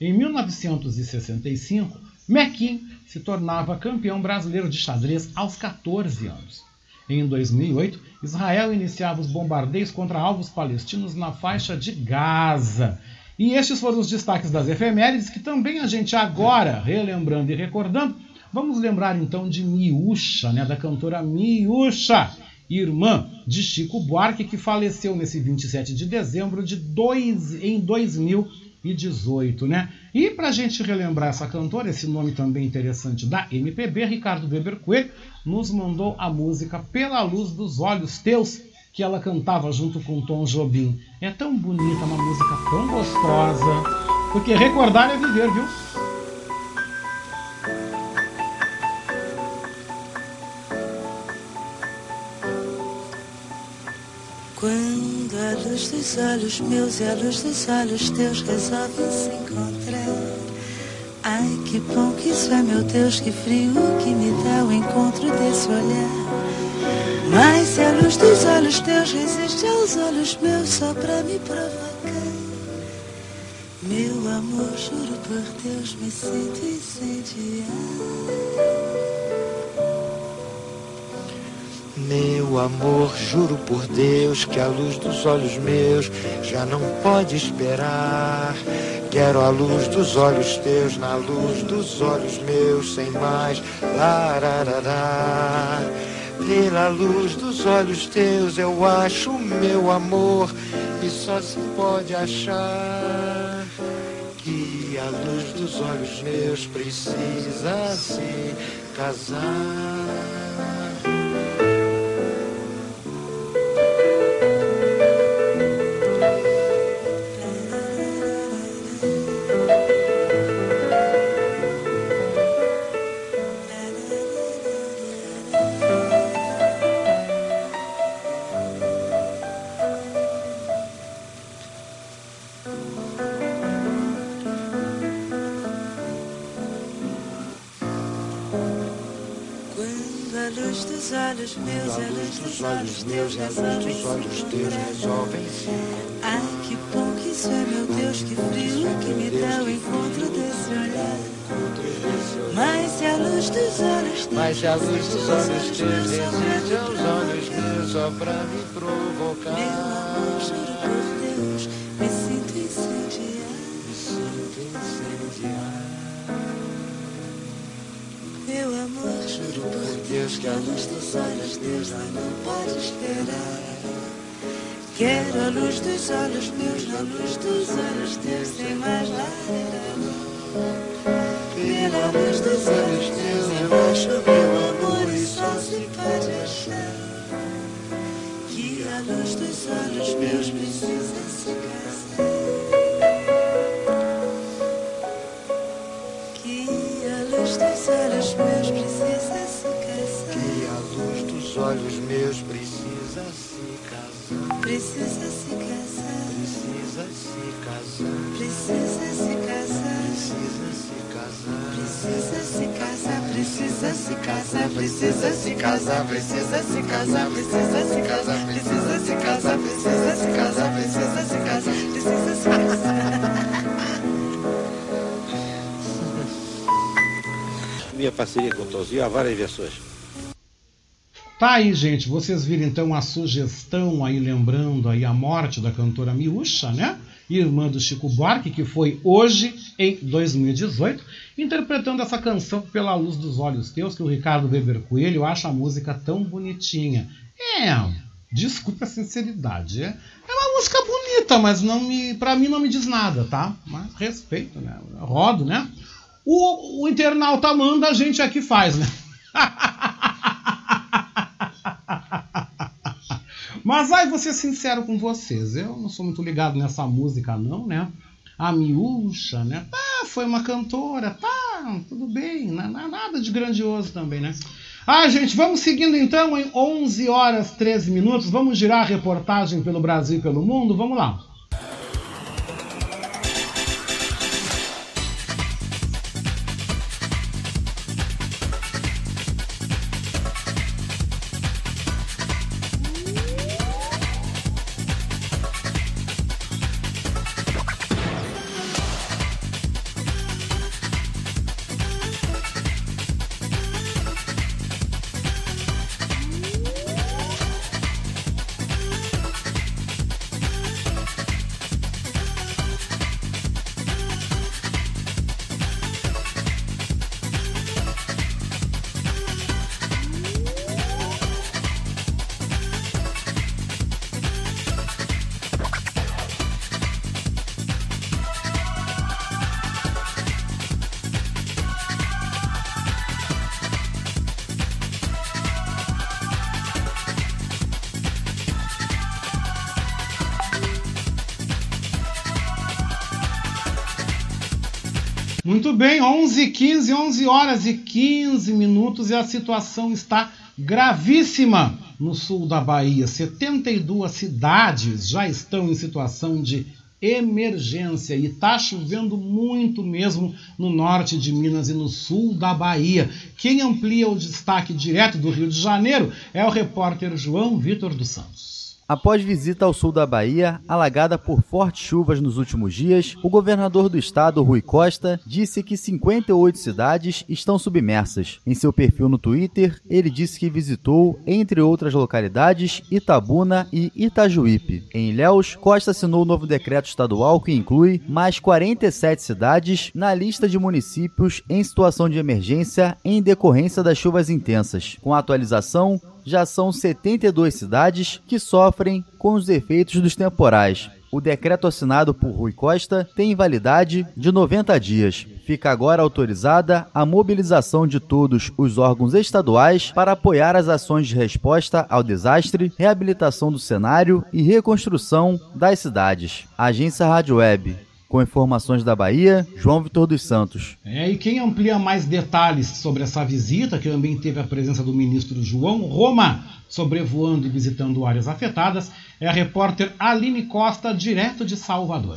Em 1965, Mequim se tornava campeão brasileiro de xadrez aos 14 anos. Em 2008, Israel iniciava os bombardeios contra alvos palestinos na faixa de Gaza. E estes foram os destaques das efemérides que também a gente agora, relembrando e recordando, vamos lembrar então de Miúcha, né, da cantora Miúcha, irmã de Chico Buarque, que faleceu nesse 27 de dezembro de dois, em 2000 2018, né? E para a gente relembrar essa cantora, esse nome também interessante da MPB, Ricardo Weber Coelho nos mandou a música Pela Luz dos Olhos Teus, que ela cantava junto com Tom Jobim. É tão bonita, uma música tão gostosa, porque recordar é viver, viu? Quando a luz dos olhos meus e a luz dos olhos teus resolvem se encontrar. Ai, que bom que isso é, meu Deus, que frio que me dá o encontro desse olhar. Mas se a luz dos olhos teus resiste aos olhos meus só pra me provocar. Meu amor, juro por Deus, me sinto incendiar. Meu amor, juro por Deus que a luz dos olhos meus já não pode esperar. Quero a luz dos olhos teus, na luz dos olhos meus, sem mais. Lararará. Pela luz dos olhos teus eu acho meu amor e só se pode achar que a luz dos olhos meus precisa se casar. Olhos meus e a luz dos olhos teus resolvem-se. Ai, que bom que isso é, meu Deus, que frio que me dá o encontro desse olhar. Mas se a luz dos olhos teus, Mas se a luz dos olhos teus resiste aos olhos meus só pra me provocar. meu amor, juro por Deus, me sinto incendiar. Me sinto incendiar. Meu amor, Juro por Deus que a luz dos olhos teus não pode esperar. Quero a luz dos olhos meus, na luz dos olhos teus, sem mais nada. Pela luz dos olhos teus, embaixo meu amor, e só se pode achar que a luz dos olhos meus precisa olhos meus precisa se casar. Precisa se casar. Precisa se casar. Precisa se casar. Precisa se casar. Precisa se casar, precisa se casar, precisa se casar, precisa se casar, precisa se casar, precisa se casar, precisa se casar, precisa se casar. Minha parceria com o Tozinho há várias versões. Tá aí, gente. Vocês viram então a sugestão aí, lembrando aí a morte da cantora Miúcha, né? Irmã do Chico Buarque, que foi hoje, em 2018, interpretando essa canção Pela Luz dos Olhos Teus, que o Ricardo Weber Coelho acha a música tão bonitinha. É, desculpa a sinceridade. É, é uma música bonita, mas não me, pra mim não me diz nada, tá? Mas respeito, né? Rodo, né? O, o internauta manda, a gente aqui faz, né? Mas aí vou ser sincero com vocês, eu não sou muito ligado nessa música não, né? A Miúcha, né? Tá, foi uma cantora, tá, tudo bem, na- na- nada de grandioso também, né? Ah, gente, vamos seguindo então em 11 horas 13 minutos, vamos girar a reportagem pelo Brasil e pelo mundo, vamos lá. E 15, 11 horas e 15 minutos e a situação está gravíssima no sul da Bahia. 72 cidades já estão em situação de emergência e está chovendo muito mesmo no norte de Minas e no sul da Bahia. Quem amplia o destaque direto do Rio de Janeiro é o repórter João Vitor dos Santos. Após visita ao sul da Bahia, alagada por fortes chuvas nos últimos dias, o governador do estado, Rui Costa, disse que 58 cidades estão submersas. Em seu perfil no Twitter, ele disse que visitou, entre outras localidades, Itabuna e Itajuípe. Em Ilhéus, Costa assinou o novo decreto estadual que inclui mais 47 cidades na lista de municípios em situação de emergência em decorrência das chuvas intensas. Com a atualização, já são 72 cidades que sofrem com os efeitos dos temporais. O decreto assinado por Rui Costa tem validade de 90 dias. Fica agora autorizada a mobilização de todos os órgãos estaduais para apoiar as ações de resposta ao desastre, reabilitação do cenário e reconstrução das cidades. Agência Rádio Web. Com informações da Bahia, João Vitor dos Santos. É, e quem amplia mais detalhes sobre essa visita, que também teve a presença do ministro João Roma, sobrevoando e visitando áreas afetadas, é a repórter Aline Costa, direto de Salvador.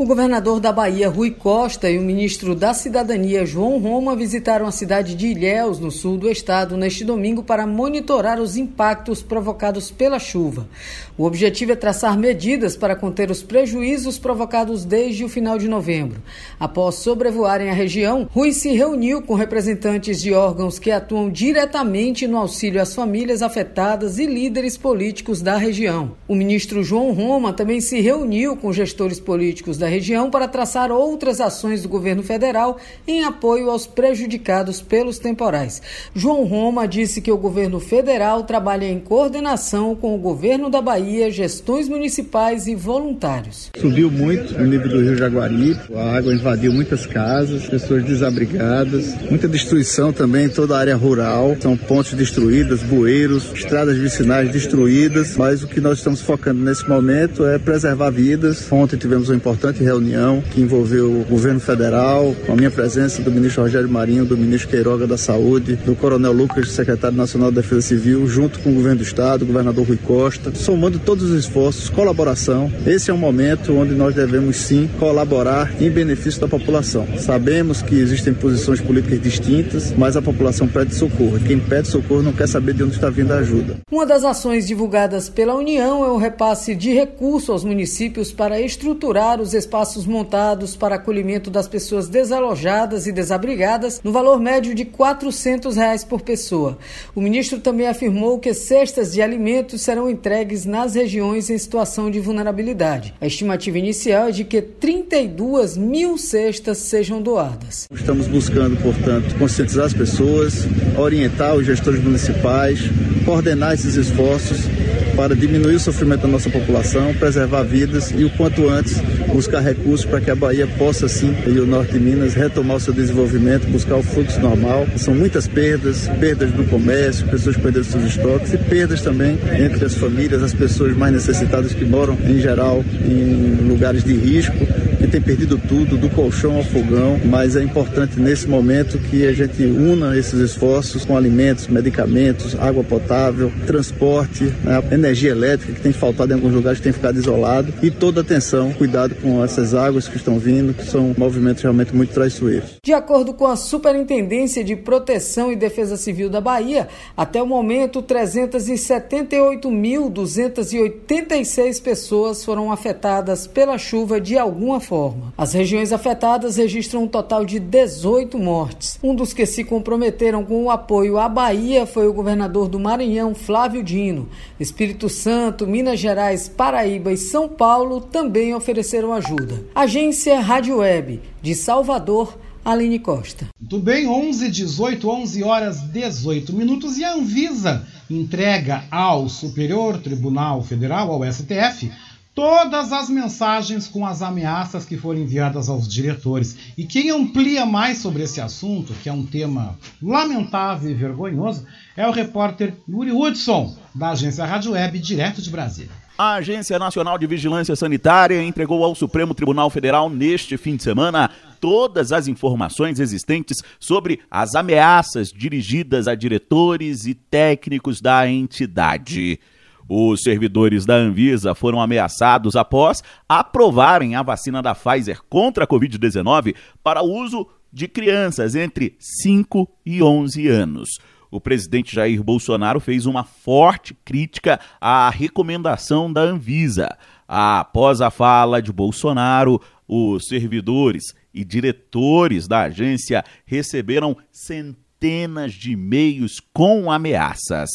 O governador da Bahia, Rui Costa, e o ministro da Cidadania, João Roma, visitaram a cidade de Ilhéus, no sul do estado, neste domingo para monitorar os impactos provocados pela chuva. O objetivo é traçar medidas para conter os prejuízos provocados desde o final de novembro. Após sobrevoarem a região, Rui se reuniu com representantes de órgãos que atuam diretamente no auxílio às famílias afetadas e líderes políticos da região. O ministro João Roma também se reuniu com gestores políticos da região para traçar outras ações do governo federal em apoio aos prejudicados pelos temporais. João Roma disse que o governo federal trabalha em coordenação com o governo da Bahia, gestões municipais e voluntários. Subiu muito o nível do Rio Jaguari, a água invadiu muitas casas, pessoas desabrigadas, muita destruição também em toda a área rural, são pontes destruídas, bueiros, estradas vicinais destruídas, mas o que nós estamos focando nesse momento é preservar vidas. Ontem tivemos uma importante reunião que envolveu o governo federal, com a minha presença do ministro Rogério Marinho, do ministro Queiroga da Saúde, do coronel Lucas, secretário nacional da Defesa Civil, junto com o governo do estado, o governador Rui Costa, somando todos os esforços, colaboração. Esse é um momento onde nós devemos sim colaborar em benefício da população. Sabemos que existem posições políticas distintas, mas a população pede socorro. Quem pede socorro não quer saber de onde está vindo a ajuda. Uma das ações divulgadas pela União é o repasse de recursos aos municípios para estruturar os espaços montados para acolhimento das pessoas desalojadas e desabrigadas no valor médio de 400 reais por pessoa. O ministro também afirmou que cestas de alimentos serão entregues nas regiões em situação de vulnerabilidade. A estimativa inicial é de que 32 mil cestas sejam doadas. Estamos buscando, portanto, conscientizar as pessoas, orientar os gestores municipais, coordenar esses esforços para diminuir o sofrimento da nossa população, preservar vidas e o quanto antes buscar recursos para que a Bahia possa sim, e o Norte de Minas, retomar o seu desenvolvimento, buscar o fluxo normal. São muitas perdas, perdas no comércio, pessoas perdendo seus estoques e perdas também entre as famílias, as pessoas mais necessitadas que moram em geral em lugares de risco, que têm perdido tudo, do colchão ao fogão, mas é importante nesse momento que a gente una esses esforços com alimentos, medicamentos, água potável, transporte, né, energia elétrica que tem faltado em alguns lugares, que tem ficado isolado e toda atenção, cuidado com essas águas que estão vindo, que são movimentos realmente muito traiçoeiros. De acordo com a Superintendência de Proteção e Defesa Civil da Bahia, até o momento 378.286 pessoas foram afetadas pela chuva de alguma forma. As regiões afetadas registram um total de 18 mortes. Um dos que se comprometeram com o apoio à Bahia foi o governador do Maranhão, Flávio Dino. Espírito Santo, Minas Gerais, Paraíba e São Paulo também ofereceram ajuda. Agência Rádio Web de Salvador, Aline Costa. Muito bem, 11, 18, 11 horas 18 minutos e a Anvisa entrega ao Superior Tribunal Federal, ao STF, todas as mensagens com as ameaças que foram enviadas aos diretores. E quem amplia mais sobre esse assunto, que é um tema lamentável e vergonhoso, é o repórter Yuri Hudson, da agência Rádio Web, direto de Brasília. A Agência Nacional de Vigilância Sanitária entregou ao Supremo Tribunal Federal neste fim de semana todas as informações existentes sobre as ameaças dirigidas a diretores e técnicos da entidade. Os servidores da Anvisa foram ameaçados após aprovarem a vacina da Pfizer contra a Covid-19 para uso de crianças entre 5 e 11 anos o presidente Jair Bolsonaro fez uma forte crítica à recomendação da Anvisa. Após a fala de Bolsonaro, os servidores e diretores da agência receberam centenas de e-mails com ameaças.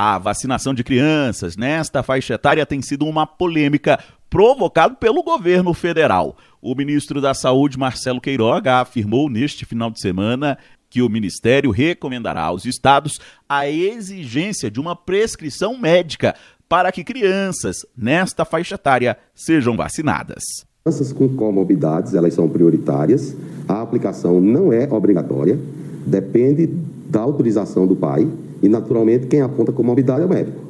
A vacinação de crianças nesta faixa etária tem sido uma polêmica provocada pelo governo federal. O ministro da Saúde, Marcelo Queiroga, afirmou neste final de semana que o Ministério recomendará aos estados a exigência de uma prescrição médica para que crianças nesta faixa etária sejam vacinadas. Crianças com comorbidades, elas são prioritárias. A aplicação não é obrigatória, depende da autorização do pai e, naturalmente, quem aponta comorbidade é o médico.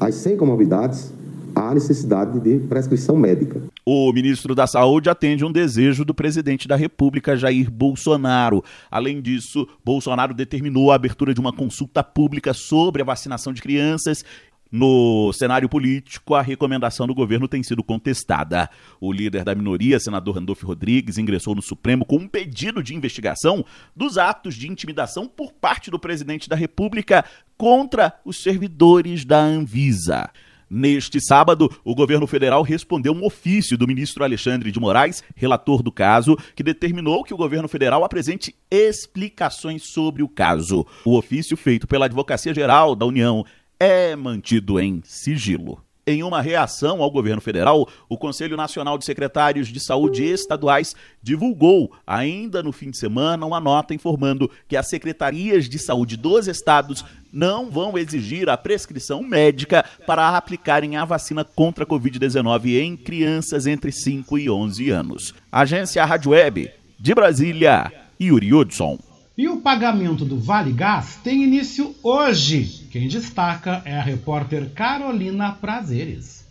As sem comorbidades há necessidade de prescrição médica. O ministro da Saúde atende um desejo do presidente da República, Jair Bolsonaro. Além disso, Bolsonaro determinou a abertura de uma consulta pública sobre a vacinação de crianças No cenário político, a recomendação do governo tem sido contestada. O líder da minoria, senador Randolfo Rodrigues, ingressou no Supremo com um pedido de investigação dos atos de intimidação por parte do presidente da República contra os servidores da Anvisa. Neste sábado, o governo federal respondeu um ofício do ministro Alexandre de Moraes, relator do caso, que determinou que o governo federal apresente explicações sobre o caso. O ofício feito pela Advocacia Geral da União é mantido em sigilo. Em uma reação ao governo federal, o Conselho Nacional de Secretários de Saúde Estaduais divulgou, ainda no fim de semana, uma nota informando que as secretarias de saúde dos estados não vão exigir a prescrição médica para aplicarem a vacina contra a Covid-19 em crianças entre 5 e 11 anos. Agência Rádio Web, de Brasília, Yuri Hudson. E o pagamento do Vale Gás tem início hoje. Quem destaca é a repórter Carolina Prazeres.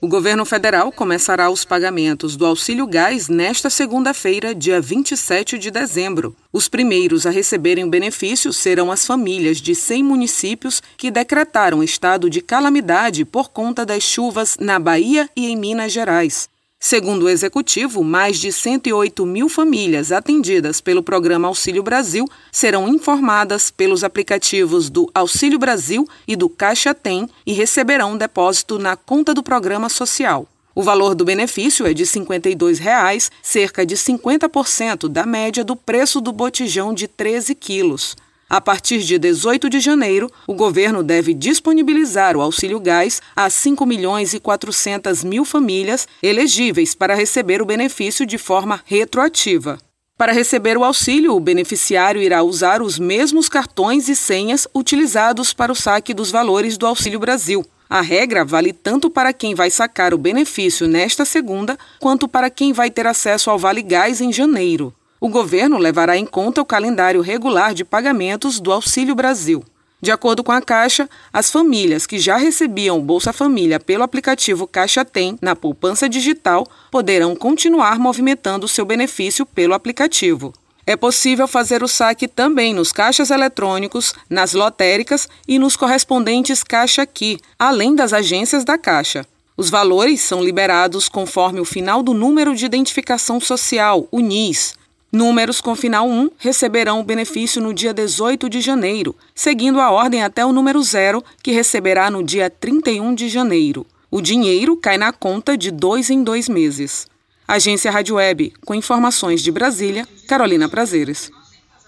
O governo federal começará os pagamentos do auxílio gás nesta segunda-feira, dia 27 de dezembro. Os primeiros a receberem o benefício serão as famílias de 100 municípios que decretaram estado de calamidade por conta das chuvas na Bahia e em Minas Gerais. Segundo o executivo, mais de 108 mil famílias atendidas pelo programa Auxílio Brasil serão informadas pelos aplicativos do Auxílio Brasil e do Caixa Tem e receberão depósito na conta do programa social. O valor do benefício é de 52 reais, cerca de 50% da média do preço do botijão de 13 quilos. A partir de 18 de janeiro, o governo deve disponibilizar o auxílio gás a 5 milhões e 400 mil famílias elegíveis para receber o benefício de forma retroativa. Para receber o auxílio, o beneficiário irá usar os mesmos cartões e senhas utilizados para o saque dos valores do Auxílio Brasil. A regra vale tanto para quem vai sacar o benefício nesta segunda, quanto para quem vai ter acesso ao Vale Gás em janeiro. O governo levará em conta o calendário regular de pagamentos do Auxílio Brasil. De acordo com a Caixa, as famílias que já recebiam o Bolsa Família pelo aplicativo Caixa Tem na poupança digital poderão continuar movimentando seu benefício pelo aplicativo. É possível fazer o saque também nos caixas eletrônicos, nas lotéricas e nos correspondentes Caixa Aqui, além das agências da Caixa. Os valores são liberados conforme o final do número de identificação social, o NIS, Números com final 1 receberão o benefício no dia 18 de janeiro, seguindo a ordem até o número 0, que receberá no dia 31 de janeiro. O dinheiro cai na conta de dois em dois meses. Agência Rádio Web, com informações de Brasília, Carolina Prazeres.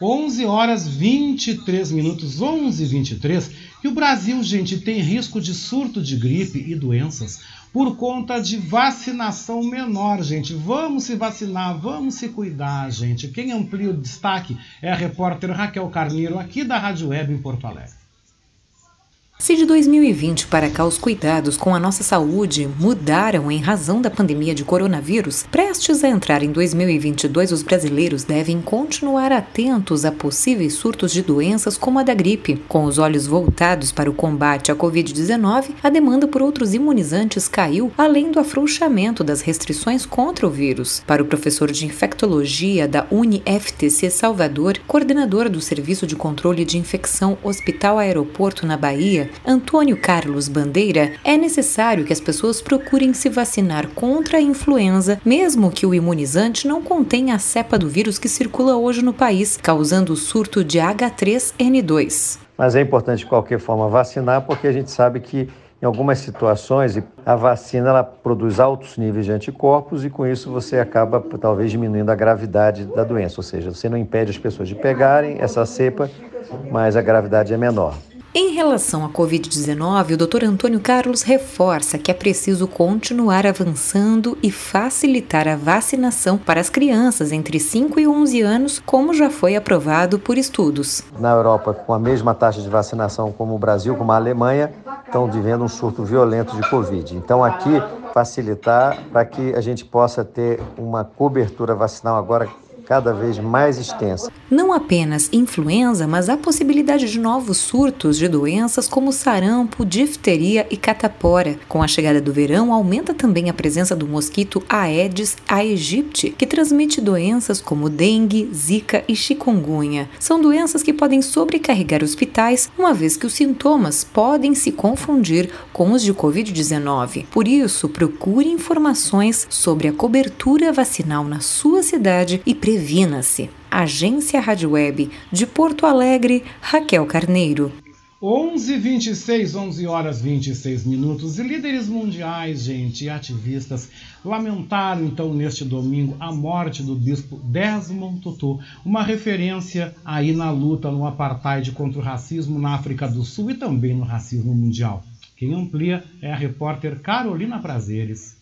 11 horas 23 minutos, 11 e 23. E o Brasil, gente, tem risco de surto de gripe e doenças por conta de vacinação menor, gente. Vamos se vacinar, vamos se cuidar, gente. Quem amplia o destaque é a repórter Raquel Carneiro, aqui da Rádio Web em Porto Alegre. Se de 2020 para cá os cuidados com a nossa saúde mudaram em razão da pandemia de coronavírus, prestes a entrar em 2022, os brasileiros devem continuar atentos a possíveis surtos de doenças como a da gripe. Com os olhos voltados para o combate à Covid-19, a demanda por outros imunizantes caiu, além do afrouxamento das restrições contra o vírus. Para o professor de infectologia da UniFTC Salvador, coordenador do Serviço de Controle de Infecção Hospital Aeroporto na Bahia, Antônio Carlos Bandeira, é necessário que as pessoas procurem se vacinar contra a influenza, mesmo que o imunizante não contenha a cepa do vírus que circula hoje no país, causando o surto de H3N2. Mas é importante de qualquer forma vacinar, porque a gente sabe que em algumas situações a vacina ela produz altos níveis de anticorpos e com isso você acaba talvez diminuindo a gravidade da doença, ou seja, você não impede as pessoas de pegarem essa cepa, mas a gravidade é menor. Em relação à Covid-19, o Dr. Antônio Carlos reforça que é preciso continuar avançando e facilitar a vacinação para as crianças entre 5 e 11 anos, como já foi aprovado por estudos. Na Europa, com a mesma taxa de vacinação como o Brasil, como a Alemanha, estão vivendo um surto violento de Covid. Então, aqui, facilitar para que a gente possa ter uma cobertura vacinal agora cada vez mais extensa. Não apenas influenza, mas há possibilidade de novos surtos de doenças como sarampo, difteria e catapora. Com a chegada do verão, aumenta também a presença do mosquito Aedes aegypti, que transmite doenças como dengue, zika e chikungunya. São doenças que podem sobrecarregar hospitais, uma vez que os sintomas podem se confundir com os de Covid-19. Por isso, procure informações sobre a cobertura vacinal na sua cidade e previna-se. Agência Rádio Web de Porto Alegre, Raquel Carneiro. 11:26, 11 horas 26 minutos. E líderes mundiais, gente, e ativistas lamentaram então neste domingo a morte do bispo Desmond Tutu, uma referência aí na luta no apartheid contra o racismo na África do Sul e também no racismo mundial. Quem amplia é a repórter Carolina Prazeres.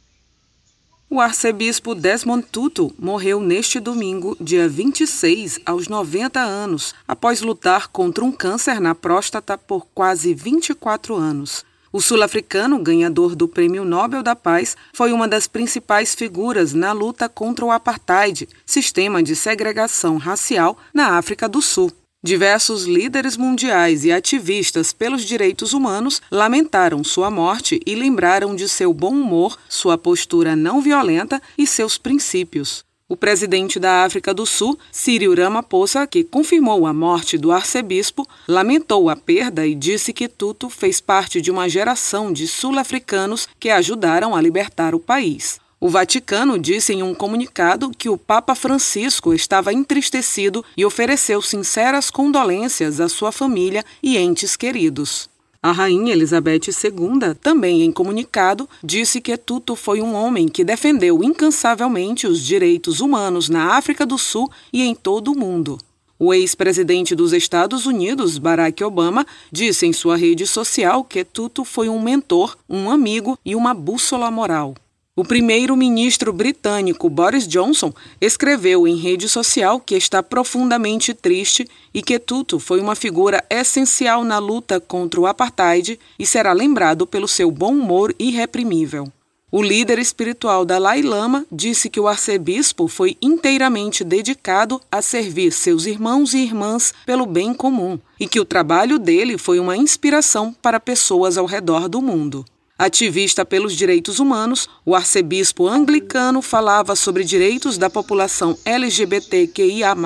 O arcebispo Desmond Tutu morreu neste domingo, dia 26, aos 90 anos, após lutar contra um câncer na próstata por quase 24 anos. O sul-africano, ganhador do Prêmio Nobel da Paz, foi uma das principais figuras na luta contra o apartheid, sistema de segregação racial na África do Sul. Diversos líderes mundiais e ativistas pelos direitos humanos lamentaram sua morte e lembraram de seu bom humor, sua postura não violenta e seus princípios. O presidente da África do Sul, Cyril Ramaphosa, que confirmou a morte do arcebispo, lamentou a perda e disse que Tutu fez parte de uma geração de sul-africanos que ajudaram a libertar o país. O Vaticano disse em um comunicado que o Papa Francisco estava entristecido e ofereceu sinceras condolências à sua família e entes queridos. A rainha Elizabeth II, também em comunicado, disse que Tutu foi um homem que defendeu incansavelmente os direitos humanos na África do Sul e em todo o mundo. O ex-presidente dos Estados Unidos, Barack Obama, disse em sua rede social que Tutu foi um mentor, um amigo e uma bússola moral. O primeiro-ministro britânico Boris Johnson escreveu em rede social que está profundamente triste e que Tutu foi uma figura essencial na luta contra o apartheid e será lembrado pelo seu bom humor irreprimível. O líder espiritual Dalai Lama disse que o arcebispo foi inteiramente dedicado a servir seus irmãos e irmãs pelo bem comum e que o trabalho dele foi uma inspiração para pessoas ao redor do mundo. Ativista pelos direitos humanos, o arcebispo anglicano falava sobre direitos da população LGBTQIA,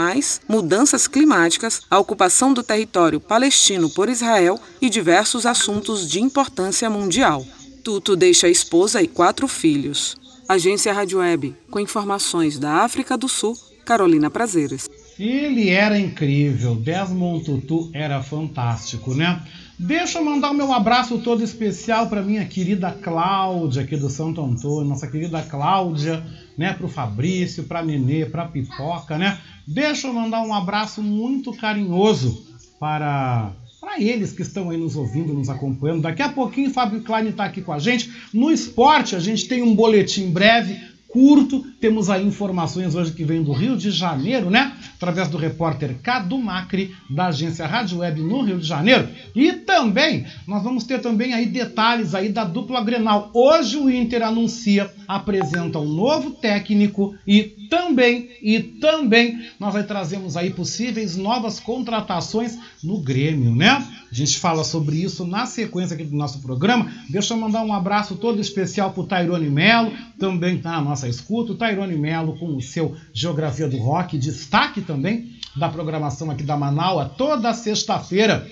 mudanças climáticas, a ocupação do território palestino por Israel e diversos assuntos de importância mundial. Tuto deixa a esposa e quatro filhos. Agência Rádio Web, com informações da África do Sul, Carolina Prazeres. Ele era incrível, Desmond Tutu era fantástico, né? Deixa eu mandar o meu abraço todo especial para minha querida Cláudia aqui do Santo Antônio, nossa querida Cláudia, né, pro Fabrício, pra Nenê, pra Pipoca, né? Deixa eu mandar um abraço muito carinhoso para para eles que estão aí nos ouvindo, nos acompanhando. Daqui a pouquinho o Fábio Klein está aqui com a gente. No esporte, a gente tem um boletim breve curto. Temos aí informações hoje que vem do Rio de Janeiro, né? Através do repórter Cadu Macri, da agência Rádio Web no Rio de Janeiro. E também, nós vamos ter também aí detalhes aí da dupla Grenal. Hoje o Inter anuncia, apresenta um novo técnico e também, e também, nós aí trazemos aí possíveis novas contratações no Grêmio, né? A gente fala sobre isso na sequência aqui do nosso programa. Deixa eu mandar um abraço todo especial para o Tairone Melo, também está na nossa escuta. O Tairone Melo com o seu Geografia do Rock, destaque também da programação aqui da Manaus, toda sexta-feira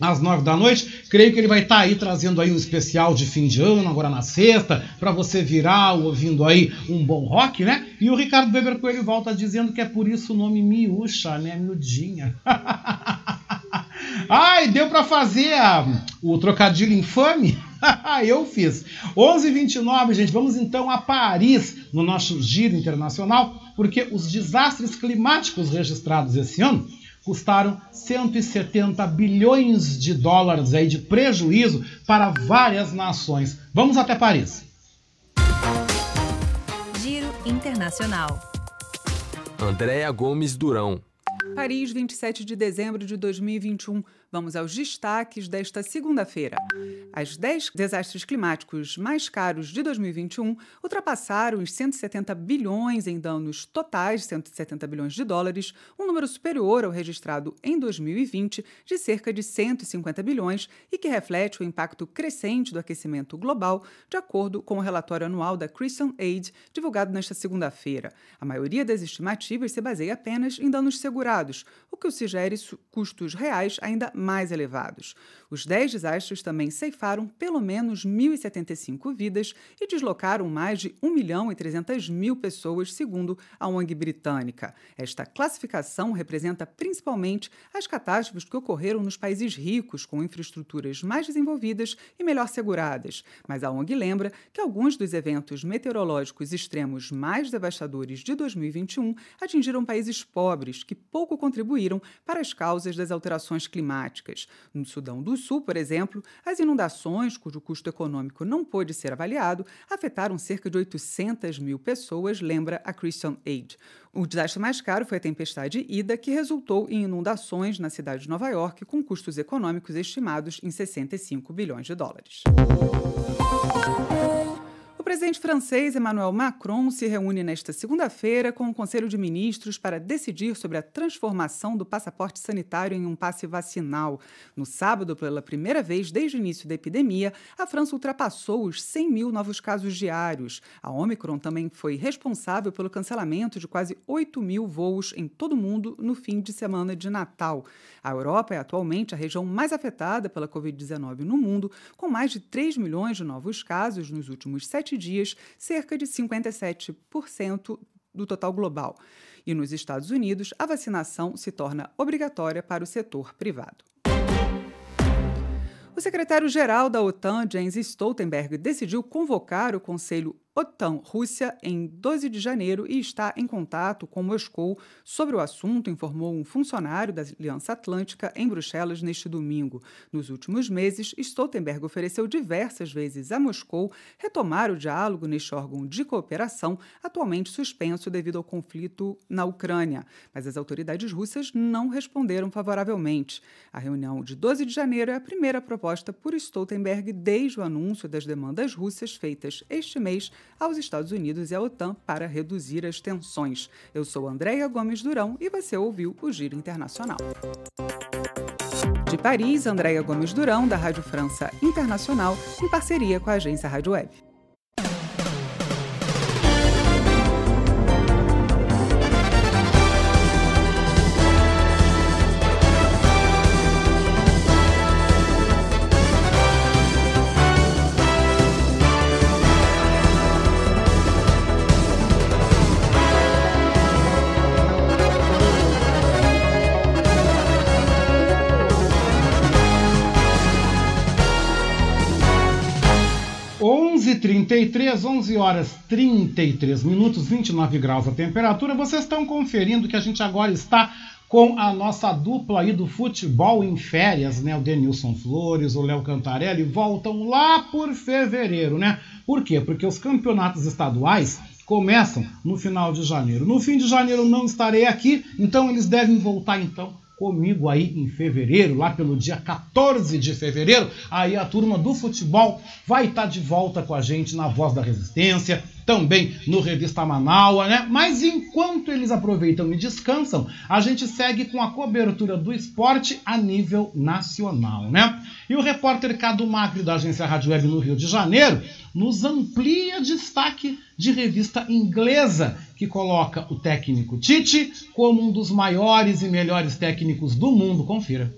às nove da noite. Creio que ele vai estar tá aí trazendo aí um especial de fim de ano, agora na sexta, para você virar ouvindo aí um bom rock, né? E o Ricardo Weber Coelho volta dizendo que é por isso o nome Miúcha, né? Miudinha. Ai, deu para fazer o trocadilho infame? Eu fiz. 11:29, gente. Vamos então a Paris no nosso giro internacional, porque os desastres climáticos registrados esse ano custaram 170 bilhões de dólares aí de prejuízo para várias nações. Vamos até Paris. Giro Internacional. Andréa Gomes Durão. Paris, 27 de dezembro de 2021. Vamos aos destaques desta segunda-feira. As 10 desastres climáticos mais caros de 2021 ultrapassaram os 170 bilhões em danos totais, 170 bilhões de dólares, um número superior ao registrado em 2020 de cerca de 150 bilhões e que reflete o impacto crescente do aquecimento global, de acordo com o relatório anual da Christian Aid, divulgado nesta segunda-feira. A maioria das estimativas se baseia apenas em danos segurados, o que sugere custos reais ainda mais elevados. Os 10 desastres também ceifaram pelo menos 1.075 vidas e deslocaram mais de 1 milhão e 300 mil pessoas, segundo a ONG britânica. Esta classificação representa principalmente as catástrofes que ocorreram nos países ricos, com infraestruturas mais desenvolvidas e melhor seguradas. Mas a ONG lembra que alguns dos eventos meteorológicos extremos mais devastadores de 2021 atingiram países pobres, que pouco contribuíram para as causas das alterações climáticas. No Sudão do Sul, por exemplo, as inundações, cujo custo econômico não pôde ser avaliado, afetaram cerca de 800 mil pessoas, lembra a Christian Aid. O desastre mais caro foi a tempestade Ida, que resultou em inundações na cidade de Nova York, com custos econômicos estimados em 65 bilhões de dólares. O presidente francês Emmanuel Macron se reúne nesta segunda-feira com o Conselho de Ministros para decidir sobre a transformação do passaporte sanitário em um passe vacinal. No sábado, pela primeira vez desde o início da epidemia, a França ultrapassou os 100 mil novos casos diários. A Omicron também foi responsável pelo cancelamento de quase 8 mil voos em todo o mundo no fim de semana de Natal. A Europa é atualmente a região mais afetada pela Covid-19 no mundo, com mais de 3 milhões de novos casos nos últimos sete dias, cerca de 57% do total global. E nos Estados Unidos, a vacinação se torna obrigatória para o setor privado. O secretário-geral da OTAN, Jens Stoltenberg, decidiu convocar o Conselho OTAN-Rússia em 12 de janeiro e está em contato com Moscou sobre o assunto, informou um funcionário da Aliança Atlântica em Bruxelas neste domingo. Nos últimos meses, Stoltenberg ofereceu diversas vezes a Moscou retomar o diálogo neste órgão de cooperação, atualmente suspenso devido ao conflito na Ucrânia. Mas as autoridades russas não responderam favoravelmente. A reunião de 12 de janeiro é a primeira proposta por Stoltenberg desde o anúncio das demandas russas feitas este mês aos Estados Unidos e à OTAN para reduzir as tensões. Eu sou Andréia Gomes Durão e você ouviu o Giro Internacional. De Paris, Andréia Gomes Durão, da Rádio França Internacional, em parceria com a agência Rádio Web. 33, 11 horas 33 minutos, 29 graus a temperatura. Vocês estão conferindo que a gente agora está com a nossa dupla aí do futebol em férias, né? O Denilson Flores, o Léo Cantarelli voltam lá por fevereiro, né? Por quê? Porque os campeonatos estaduais começam no final de janeiro. No fim de janeiro não estarei aqui, então eles devem voltar então comigo aí em fevereiro, lá pelo dia 14 de fevereiro. Aí a turma do futebol vai estar tá de volta com a gente na Voz da Resistência, também no Revista Manaua, né? Mas enquanto eles aproveitam e descansam, a gente segue com a cobertura do esporte a nível nacional, né? E o repórter Cadu Macri da agência Rádio Web no Rio de Janeiro nos amplia destaque de revista inglesa que coloca o técnico Tite como um dos maiores e melhores técnicos do mundo. Confira.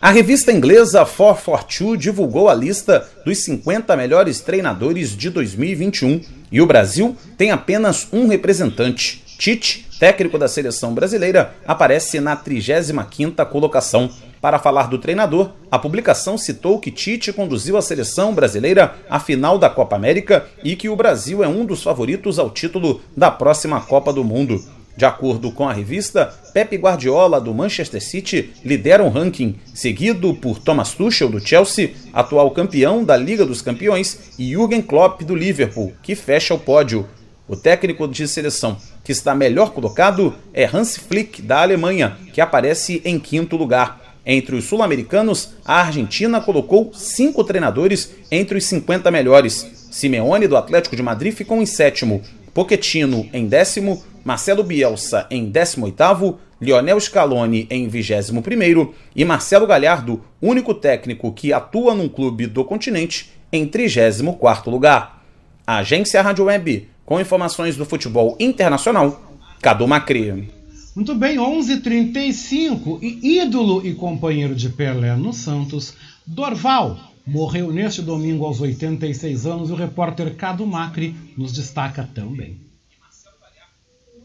A revista inglesa 442 divulgou a lista dos 50 melhores treinadores de 2021 e o Brasil tem apenas um representante. Tite, técnico da seleção brasileira, aparece na 35ª colocação. Para falar do treinador, a publicação citou que Tite conduziu a seleção brasileira à final da Copa América e que o Brasil é um dos favoritos ao título da próxima Copa do Mundo. De acordo com a revista, Pep Guardiola do Manchester City lidera o um ranking, seguido por Thomas Tuchel do Chelsea, atual campeão da Liga dos Campeões, e Jürgen Klopp do Liverpool, que fecha o pódio. O técnico de seleção que está melhor colocado é Hans Flick da Alemanha, que aparece em quinto lugar. Entre os sul-americanos, a Argentina colocou cinco treinadores entre os 50 melhores. Simeone, do Atlético de Madrid, ficou em sétimo, Pochettino em décimo, Marcelo Bielsa em décimo oitavo, Lionel Scaloni em vigésimo primeiro e Marcelo Galhardo, único técnico que atua num clube do continente, em trigésimo quarto lugar. A agência Rádio Web, com informações do futebol internacional, Cadu Macri. Muito bem, 11:35 e ídolo e companheiro de Pelé no Santos, Dorval morreu neste domingo aos 86 anos e o repórter Cado Macri nos destaca também.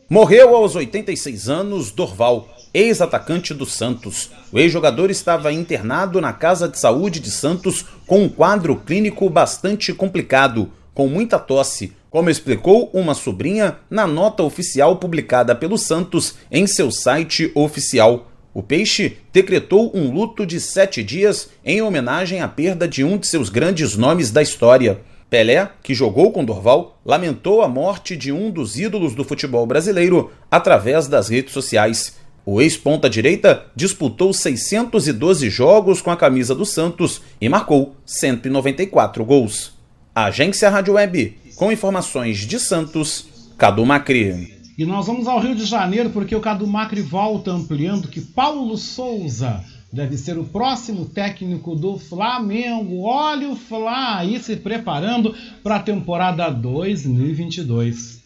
Morreu aos 86 anos Dorval, ex-atacante do Santos. O ex-jogador estava internado na Casa de Saúde de Santos com um quadro clínico bastante complicado, com muita tosse, como explicou uma sobrinha na nota oficial publicada pelo Santos em seu site oficial. O Peixe decretou um luto de sete dias em homenagem à perda de um de seus grandes nomes da história. Pelé, que jogou com Dorval, lamentou a morte de um dos ídolos do futebol brasileiro através das redes sociais. O ex-ponta-direita disputou 612 jogos com a camisa do Santos e marcou 194 gols. Agência Rádio Web, com informações de Santos, Cadu Macri. E nós vamos ao Rio de Janeiro porque o Cadu Macri volta ampliando que Paulo Souza deve ser o próximo técnico do Flamengo. Olha o Fla aí se preparando para a temporada 2022.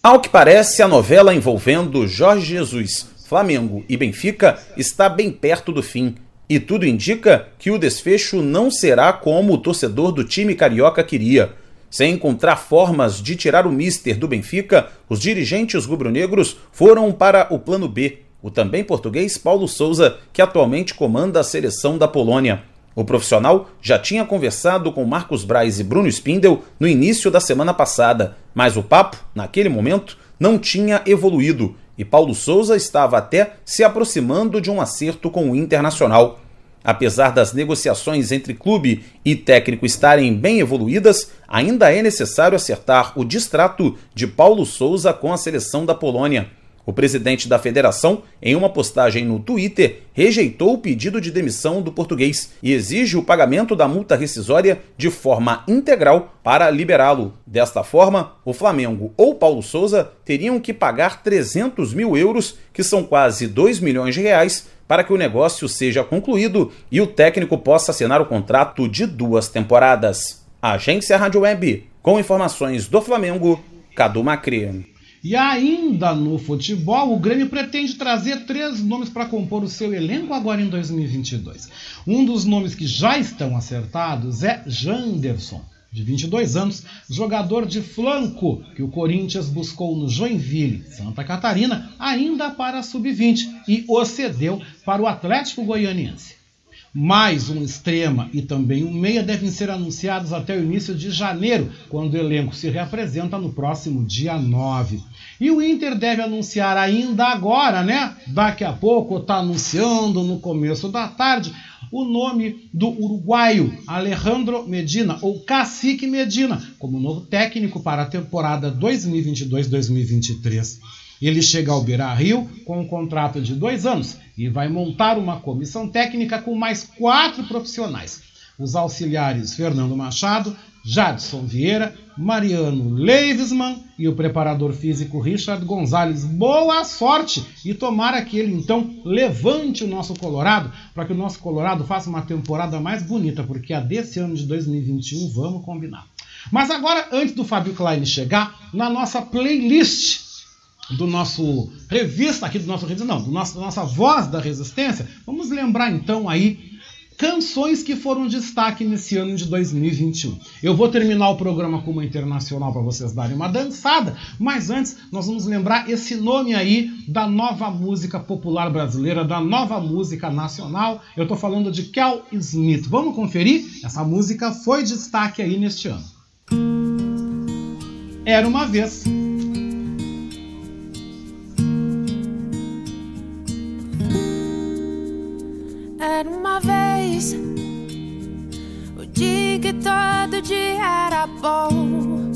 Ao que parece, a novela envolvendo Jorge Jesus, Flamengo e Benfica está bem perto do fim. E tudo indica que o desfecho não será como o torcedor do time carioca queria. Sem encontrar formas de tirar o mister do Benfica, os dirigentes rubro-negros foram para o plano B, o também português Paulo Souza, que atualmente comanda a seleção da Polônia. O profissional já tinha conversado com Marcos Braz e Bruno Spindel no início da semana passada, mas o papo, naquele momento, não tinha evoluído e Paulo Souza estava até se aproximando de um acerto com o Internacional. Apesar das negociações entre clube e técnico estarem bem evoluídas, ainda é necessário acertar o distrato de Paulo Souza com a seleção da Polônia. O presidente da federação, em uma postagem no Twitter, rejeitou o pedido de demissão do português e exige o pagamento da multa rescisória de forma integral para liberá-lo. Desta forma, o Flamengo ou Paulo Souza teriam que pagar 300 mil euros, que são quase 2 milhões de reais, para que o negócio seja concluído e o técnico possa assinar o contrato de duas temporadas. Agência Rádio Web, com informações do Flamengo, Cadu Macri. E ainda no futebol, o Grêmio pretende trazer três nomes para compor o seu elenco agora em 2022. Um dos nomes que já estão acertados é Janderson, de 22 anos, jogador de flanco que o Corinthians buscou no Joinville, Santa Catarina, ainda para a sub-20 e o cedeu para o Atlético Goianiense. Mais um extrema e também um meia devem ser anunciados até o início de janeiro, quando o elenco se reapresenta no próximo dia 9. E o Inter deve anunciar ainda agora, né? Daqui a pouco, está anunciando no começo da tarde, o nome do uruguaio Alejandro Medina, ou Cacique Medina, como novo técnico para a temporada 2022-2023. Ele chega ao Beira Rio com um contrato de dois anos e vai montar uma comissão técnica com mais quatro profissionais. Os auxiliares Fernando Machado, Jadson Vieira, Mariano Leivesman e o preparador físico Richard Gonzalez. Boa sorte e tomara que ele então levante o nosso Colorado para que o nosso Colorado faça uma temporada mais bonita, porque a desse ano de 2021 vamos combinar. Mas agora, antes do Fábio Klein chegar, na nossa playlist do nosso revista aqui do nosso revista não, do nosso, da nossa voz da resistência, vamos lembrar então aí canções que foram destaque nesse ano de 2021. Eu vou terminar o programa com uma internacional para vocês darem uma dançada, mas antes nós vamos lembrar esse nome aí da nova música popular brasileira, da nova música nacional. Eu estou falando de Kel Smith. Vamos conferir? Essa música foi destaque aí neste ano. Era uma vez. Era uma vez o dia que todo dia era bom.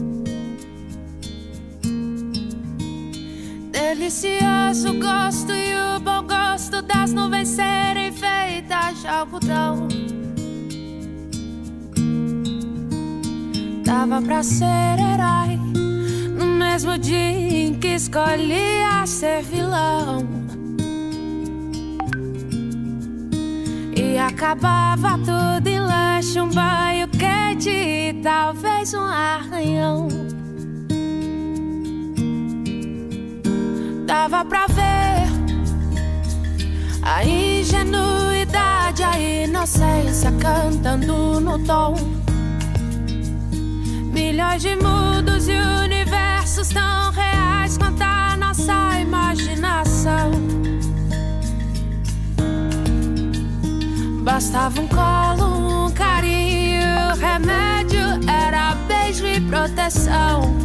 delicioso gosto e o bom gosto das nuvens serem feitas de algodão. Dava pra ser herói no mesmo dia em que escolhia ser vilão. Acabava tudo em lanche, um banho quente e talvez um arranhão. Dava pra ver a ingenuidade, a inocência cantando no tom. Milhões de mundos e universos tão reais quanto a nossa imaginação. Bastava um colo, um carinho, remédio era beijo e proteção.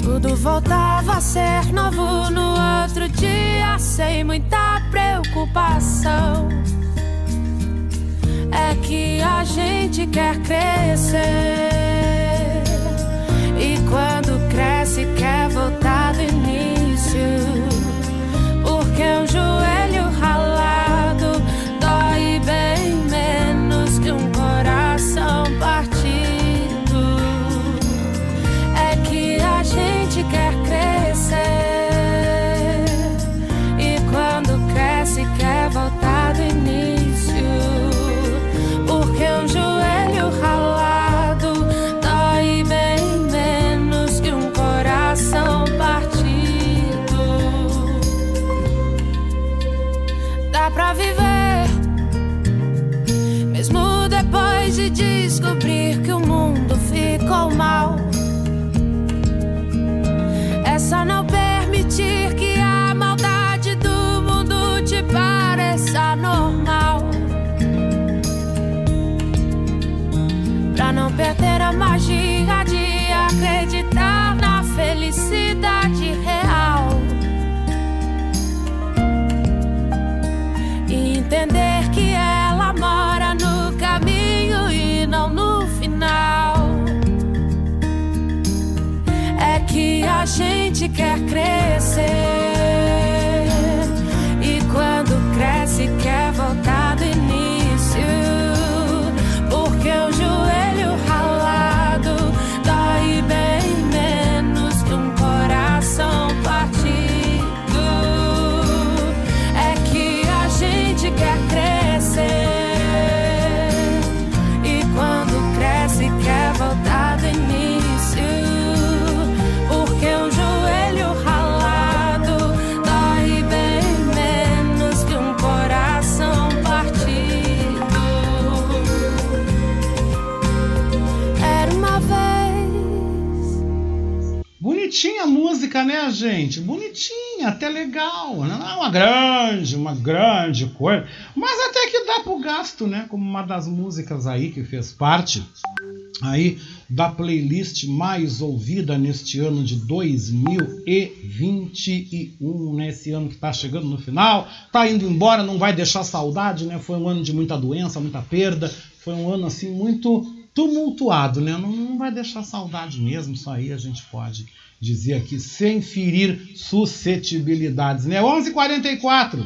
Tudo voltava a ser novo no outro dia, sem muita preocupação. É que a gente quer crescer, e quando cresce, quer voltar do início. Porque um joelho a magia de acreditar na felicidade real. E entender que ela mora no caminho e não no final. É que a gente quer crescer. Né, gente? Bonitinha, até legal. Não é uma grande, uma grande coisa. Mas até que dá pro gasto, né? Como uma das músicas aí que fez parte aí da playlist mais ouvida neste ano de 2021, né? Esse ano que tá chegando no final, tá indo embora, não vai deixar saudade, né? Foi um ano de muita doença, muita perda, foi um ano assim muito tumultuado, né? Não, não vai deixar saudade mesmo, isso aí a gente pode dizer aqui sem ferir suscetibilidades, né? 11:44.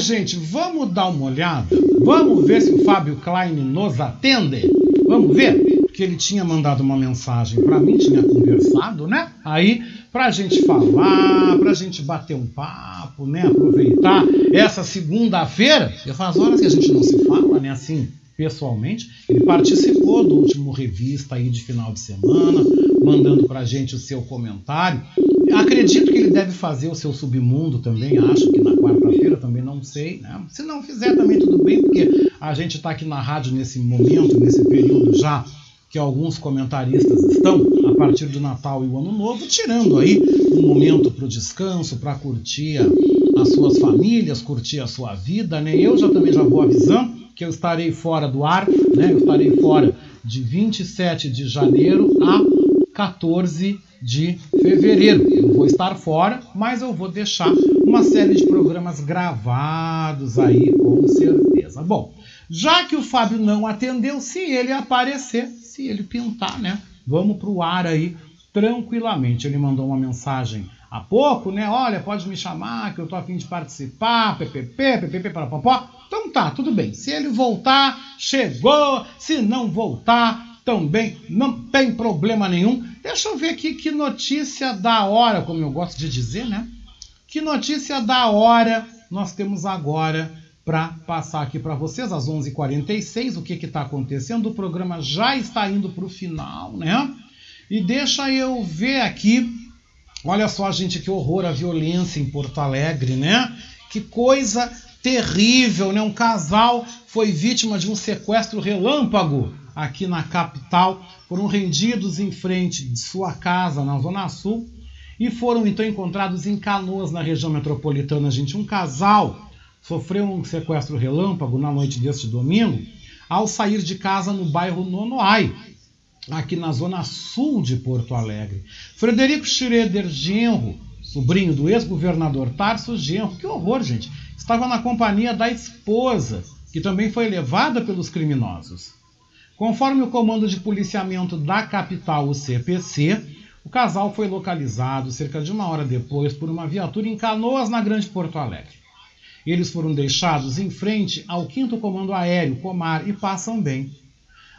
Gente, vamos dar uma olhada. Vamos ver se o Fábio Klein nos atende. Vamos ver? Porque ele tinha mandado uma mensagem para mim, tinha conversado, né? Aí, pra gente falar, pra gente bater um papo, né? Aproveitar essa segunda-feira, já faz horas que a gente não se fala, né? Assim, pessoalmente. Ele participou do último revista aí de final de semana, mandando pra gente o seu comentário. Acredito que ele deve fazer o seu submundo também, acho que na quarta-feira também, não sei. Né? Se não fizer também tudo bem, porque a gente está aqui na rádio nesse momento, nesse período já que alguns comentaristas estão, a partir do Natal e o Ano Novo, tirando aí um momento para o descanso, para curtir as suas famílias, curtir a sua vida. Né? Eu já também já vou avisando que eu estarei fora do ar, né? eu estarei fora de 27 de janeiro a 14 de fevereiro. Eu vou estar fora, mas eu vou deixar uma série de programas gravados aí, com certeza. Bom, já que o Fábio não atendeu, se ele aparecer, se ele pintar, né? Vamos para o ar aí tranquilamente. Ele mandou uma mensagem há pouco, né? Olha, pode me chamar que eu tô afim de participar, ppp, ppp, para popó. Então tá, tudo bem. Se ele voltar, chegou. Se não voltar, também não tem problema nenhum. Deixa eu ver aqui que notícia da hora, como eu gosto de dizer, né? Que notícia da hora nós temos agora para passar aqui para vocês às 11h46. O que está acontecendo? O programa já está indo para o final, né? E deixa eu ver aqui. Olha só, gente, que horror a violência em Porto Alegre, né? Que coisa terrível, né? Um casal foi vítima de um sequestro relâmpago aqui na capital. Foram rendidos em frente de sua casa na Zona Sul e foram então encontrados em Canoas, na região metropolitana, gente. Um casal sofreu um sequestro relâmpago na noite deste domingo ao sair de casa no bairro Nonoai, aqui na zona sul de Porto Alegre. Frederico Schroeder Genro, sobrinho do ex-governador Tarso Genro, que horror, gente, estava na companhia da esposa, que também foi levada pelos criminosos. Conforme o Comando de Policiamento da capital, o CPC, o casal foi localizado cerca de uma hora depois por uma viatura em Canoas, na Grande Porto Alegre. Eles foram deixados em frente ao 5 Comando Aéreo, Comar, e passam bem.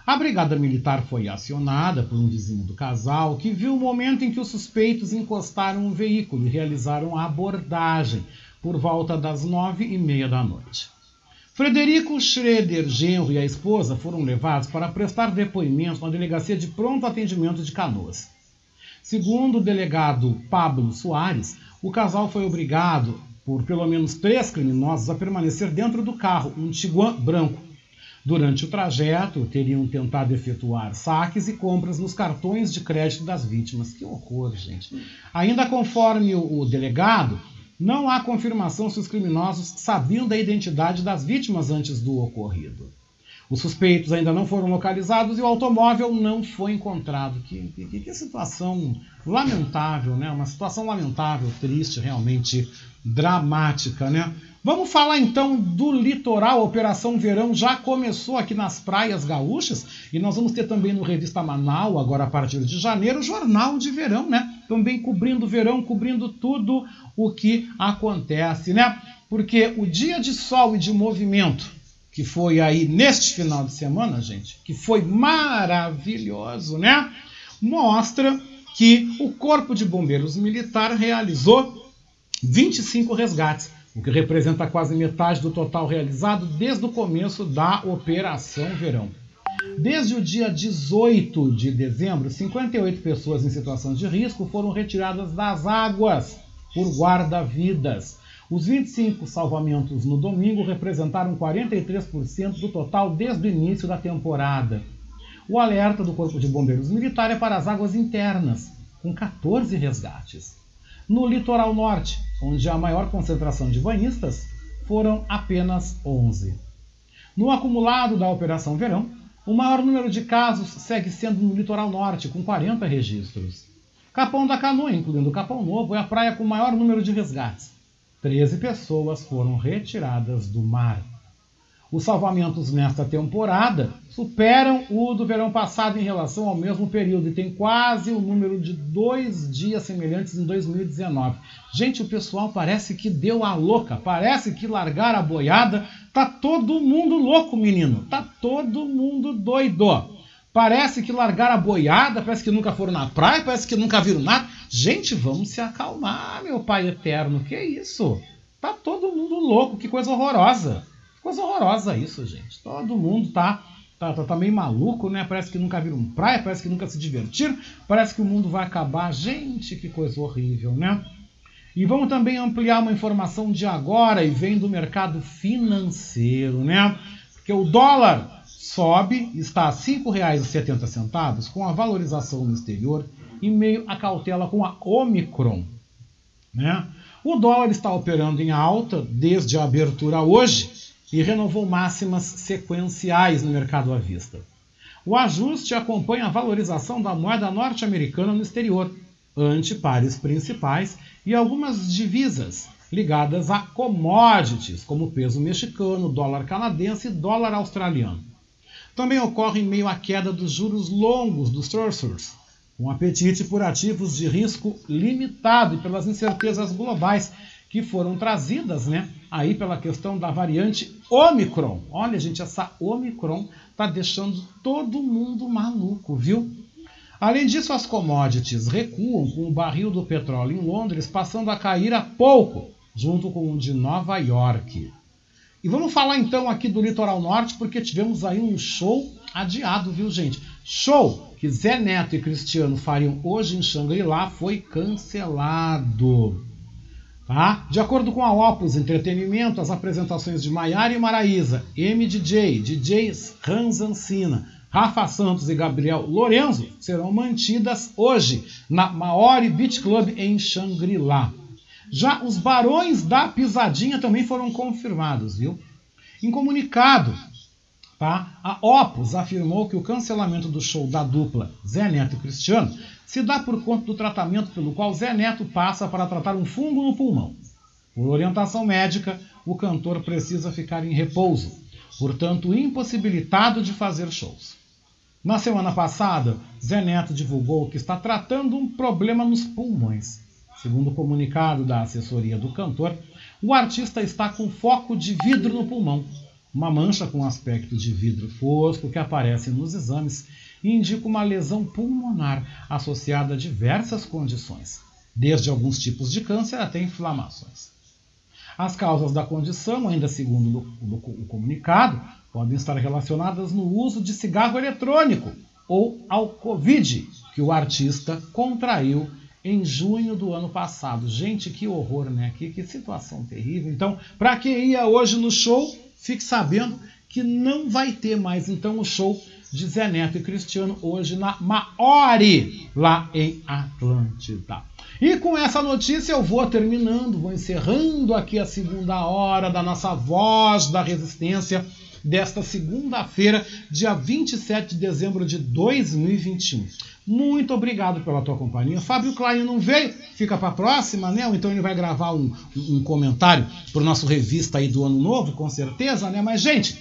A Brigada Militar foi acionada por um vizinho do casal que viu o momento em que os suspeitos encostaram um veículo e realizaram a abordagem por volta das nove e meia da noite. Frederico Schroeder Genro e a esposa foram levados para prestar depoimento na Delegacia de Pronto Atendimento de Canoas. Segundo o delegado Pablo Soares, o casal foi obrigado por pelo menos três criminosos a permanecer dentro do carro, um Tiguan branco. Durante o trajeto, teriam tentado efetuar saques e compras nos cartões de crédito das vítimas. Que horror, gente. Ainda conforme o delegado, não há confirmação se os criminosos sabiam da identidade das vítimas antes do ocorrido. Os suspeitos ainda não foram localizados e o automóvel não foi encontrado. Que, que, que situação lamentável, né? Uma situação lamentável, triste, realmente dramática, né? Vamos falar então do litoral. A Operação Verão já começou aqui nas praias gaúchas e nós vamos ter também no Revista Manaus, agora a partir de janeiro, o Jornal de Verão, né? Também cobrindo o verão, cobrindo tudo o que acontece, né? Porque o dia de sol e de movimento que foi aí neste final de semana, gente, que foi maravilhoso, né? Mostra que o Corpo de Bombeiros Militar realizou 25 resgates, o que representa quase metade do total realizado desde o começo da Operação Verão. Desde o dia 18 de dezembro, 58 pessoas em situação de risco foram retiradas das águas por guarda-vidas. Os 25 salvamentos no domingo representaram 43% do total desde o início da temporada. O alerta do Corpo de Bombeiros Militar é para as águas internas, com 14 resgates. No litoral norte, onde há maior concentração de banhistas, foram apenas 11. No acumulado da Operação Verão, o maior número de casos segue sendo no litoral norte, com 40 registros. Capão da Canoa, incluindo Capão Novo, é a praia com o maior número de resgates, 13 pessoas foram retiradas do mar. Os salvamentos nesta temporada superam o do verão passado em relação ao mesmo período e tem quase o número de dois dias semelhantes em 2019. Gente, o pessoal parece que deu a louca, parece que largaram a boiada. Tá todo mundo louco, menino. Tá todo mundo doido. Parece que largaram a boiada, parece que nunca foram na praia, parece que nunca viram nada. Gente, vamos se acalmar, meu Pai eterno. Que isso? Tá todo mundo louco, que coisa horrorosa. Coisa horrorosa isso, gente. Todo mundo tá tá, tá, tá meio maluco, né? Parece que nunca viram praia, parece que nunca se divertiram, parece que o mundo vai acabar. Gente, que coisa horrível, né? E vamos também ampliar uma informação de agora e vem do mercado financeiro, né? Porque o dólar sobe, está a R$ 5,70 com a valorização no exterior em meio à cautela com a Omicron, né? O dólar está operando em alta desde a abertura hoje e renovou máximas sequenciais no mercado à vista. O ajuste acompanha a valorização da moeda norte-americana no exterior, ante pares principais e algumas divisas ligadas a commodities, como peso mexicano, dólar canadense e dólar australiano. Também ocorre em meio à queda dos juros longos dos Treasuries, um apetite por ativos de risco limitado e pelas incertezas globais que foram trazidas, né, aí pela questão da variante Omicron. Olha, gente, essa Omicron tá deixando todo mundo maluco, viu? Além disso, as commodities recuam com o barril do petróleo em Londres passando a cair a pouco, junto com o de Nova York. E vamos falar então aqui do litoral norte, porque tivemos aí um show adiado, viu, gente? Show que Zé Neto e Cristiano fariam hoje em Xangri-Lá foi cancelado. Tá? De acordo com a Opus Entretenimento, as apresentações de Maiara e Maraísa, MDJ, DJs Hans Ancina, Rafa Santos e Gabriel Lorenzo serão mantidas hoje na Maori Beach Club em Xangri-Lá. Já os Barões da Pisadinha também foram confirmados, viu? Em comunicado, tá? A Opus afirmou que o cancelamento do show da dupla Zé Neto e Cristiano se dá por conta do tratamento pelo qual Zé Neto passa para tratar um fungo no pulmão. Por orientação médica, o cantor precisa ficar em repouso, portanto impossibilitado de fazer shows. Na semana passada, Zé Neto divulgou que está tratando um problema nos pulmões Segundo o comunicado da assessoria do cantor, o artista está com foco de vidro no pulmão, uma mancha com aspecto de vidro fosco que aparece nos exames indica uma lesão pulmonar associada a diversas condições, desde alguns tipos de câncer até inflamações. As causas da condição, ainda segundo o comunicado, podem estar relacionadas no uso de cigarro eletrônico ou ao Covid, que o artista contraiu em junho do ano passado. Gente, que horror, né? Que, que situação terrível. Então, para quem ia hoje no show, fique sabendo que não vai ter mais então o show de Zé Neto e Cristiano hoje na Maori, lá em Atlântida. E com essa notícia eu vou terminando, vou encerrando aqui a segunda hora da nossa voz da resistência desta segunda-feira, dia 27 de dezembro de 2021. Muito obrigado pela tua companhia. Fábio Klein não veio, fica para a próxima, né? Então ele vai gravar um, um comentário para o nosso revista aí do ano novo, com certeza, né? Mas, gente,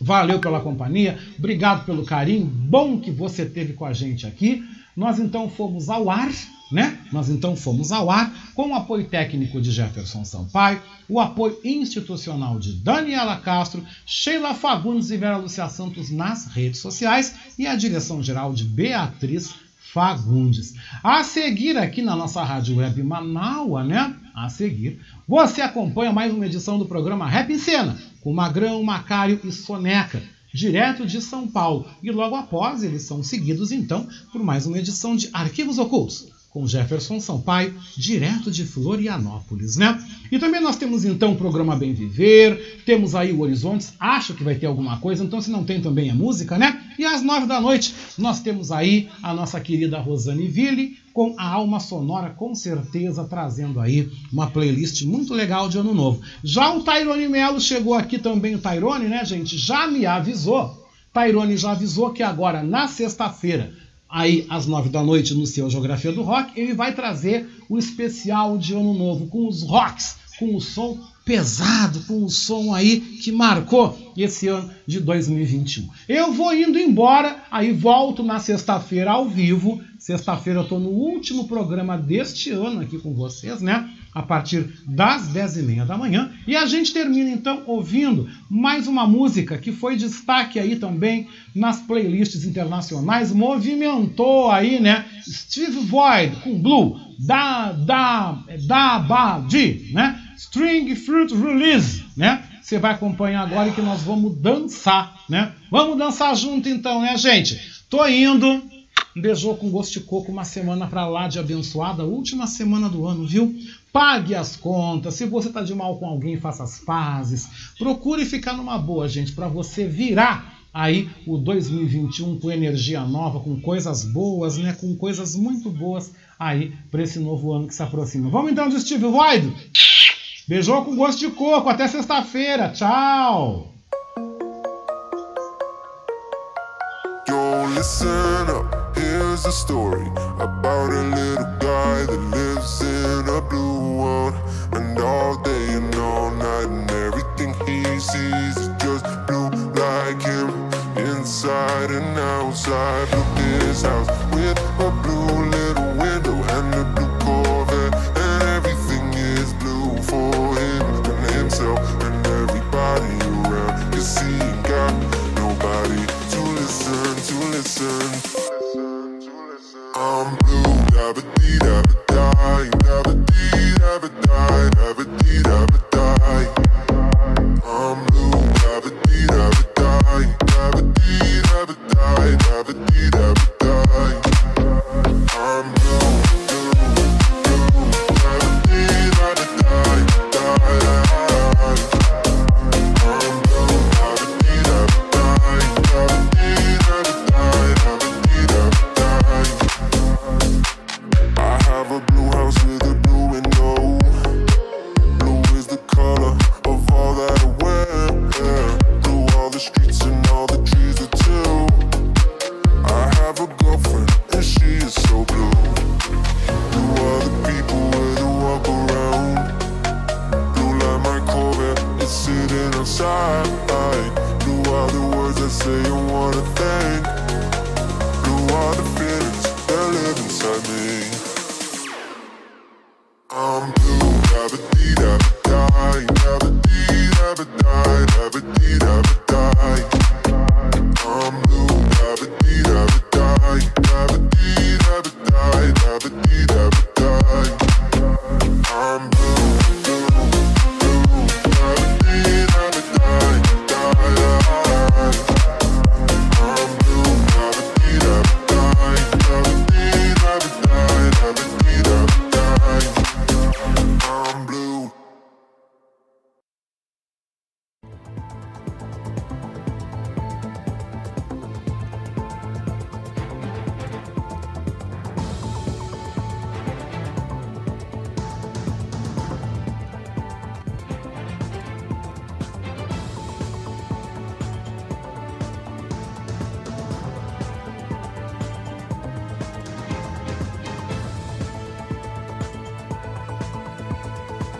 valeu pela companhia, obrigado pelo carinho, bom que você teve com a gente aqui. Nós então fomos ao ar né? Nós então fomos ao ar com o apoio técnico de Jefferson Sampaio, o apoio institucional de Daniela Castro, Sheila Fagundes e Vera Lúcia Santos nas redes sociais e a direção geral de Beatriz Fagundes. A seguir aqui na nossa rádio web Manaua, né? A seguir, você acompanha mais uma edição do programa Rap em Cena, com Magrão, Macário e Soneca direto de São Paulo. E logo após, eles são seguidos então por mais uma edição de Arquivos Ocultos, com Jefferson Sampaio, direto de Florianópolis, né? E também nós temos então o programa Bem Viver, temos aí o Horizontes, acho que vai ter alguma coisa, então se não tem também a música, né? E às nove da noite nós temos aí a nossa querida Rosane Ville com a alma sonora, com certeza trazendo aí uma playlist muito legal de ano novo. Já o Tairone Melo chegou aqui também, o Tairone, né, gente? Já me avisou. Tairone já avisou que agora, na sexta-feira, aí às nove da noite no seu Geografia do Rock, ele vai trazer o especial de Ano Novo com os rocks, com o som pesado, com o som aí que marcou esse ano de 2021. Eu vou indo embora, aí volto na sexta-feira ao vivo. Sexta-feira eu estou no último programa deste ano aqui com vocês, né? A partir das 10h30 da manhã. E a gente termina então ouvindo mais uma música que foi destaque aí também nas playlists internacionais. Movimentou aí, né? Steve Void com Blue, da, da, da, ba, di, né? String Fruit Release, né? Você vai acompanhar agora e que nós vamos dançar, né? Vamos dançar junto então, né, gente? Tô indo. Um beijou com gosto de coco, uma semana pra lá de abençoada, última semana do ano, viu? Pague as contas. Se você tá de mal com alguém, faça as pazes. Procure ficar numa boa, gente, para você virar aí o 2021 com energia nova, com coisas boas, né? Com coisas muito boas aí para esse novo ano que se aproxima. Vamos então de Steve Void? Beijou com gosto de coco. Até sexta-feira. Tchau. Listen up. Here's a story about a little guy that lives in a blue world. And all day and all night, and everything he sees is just blue like him. Inside and outside, look his house.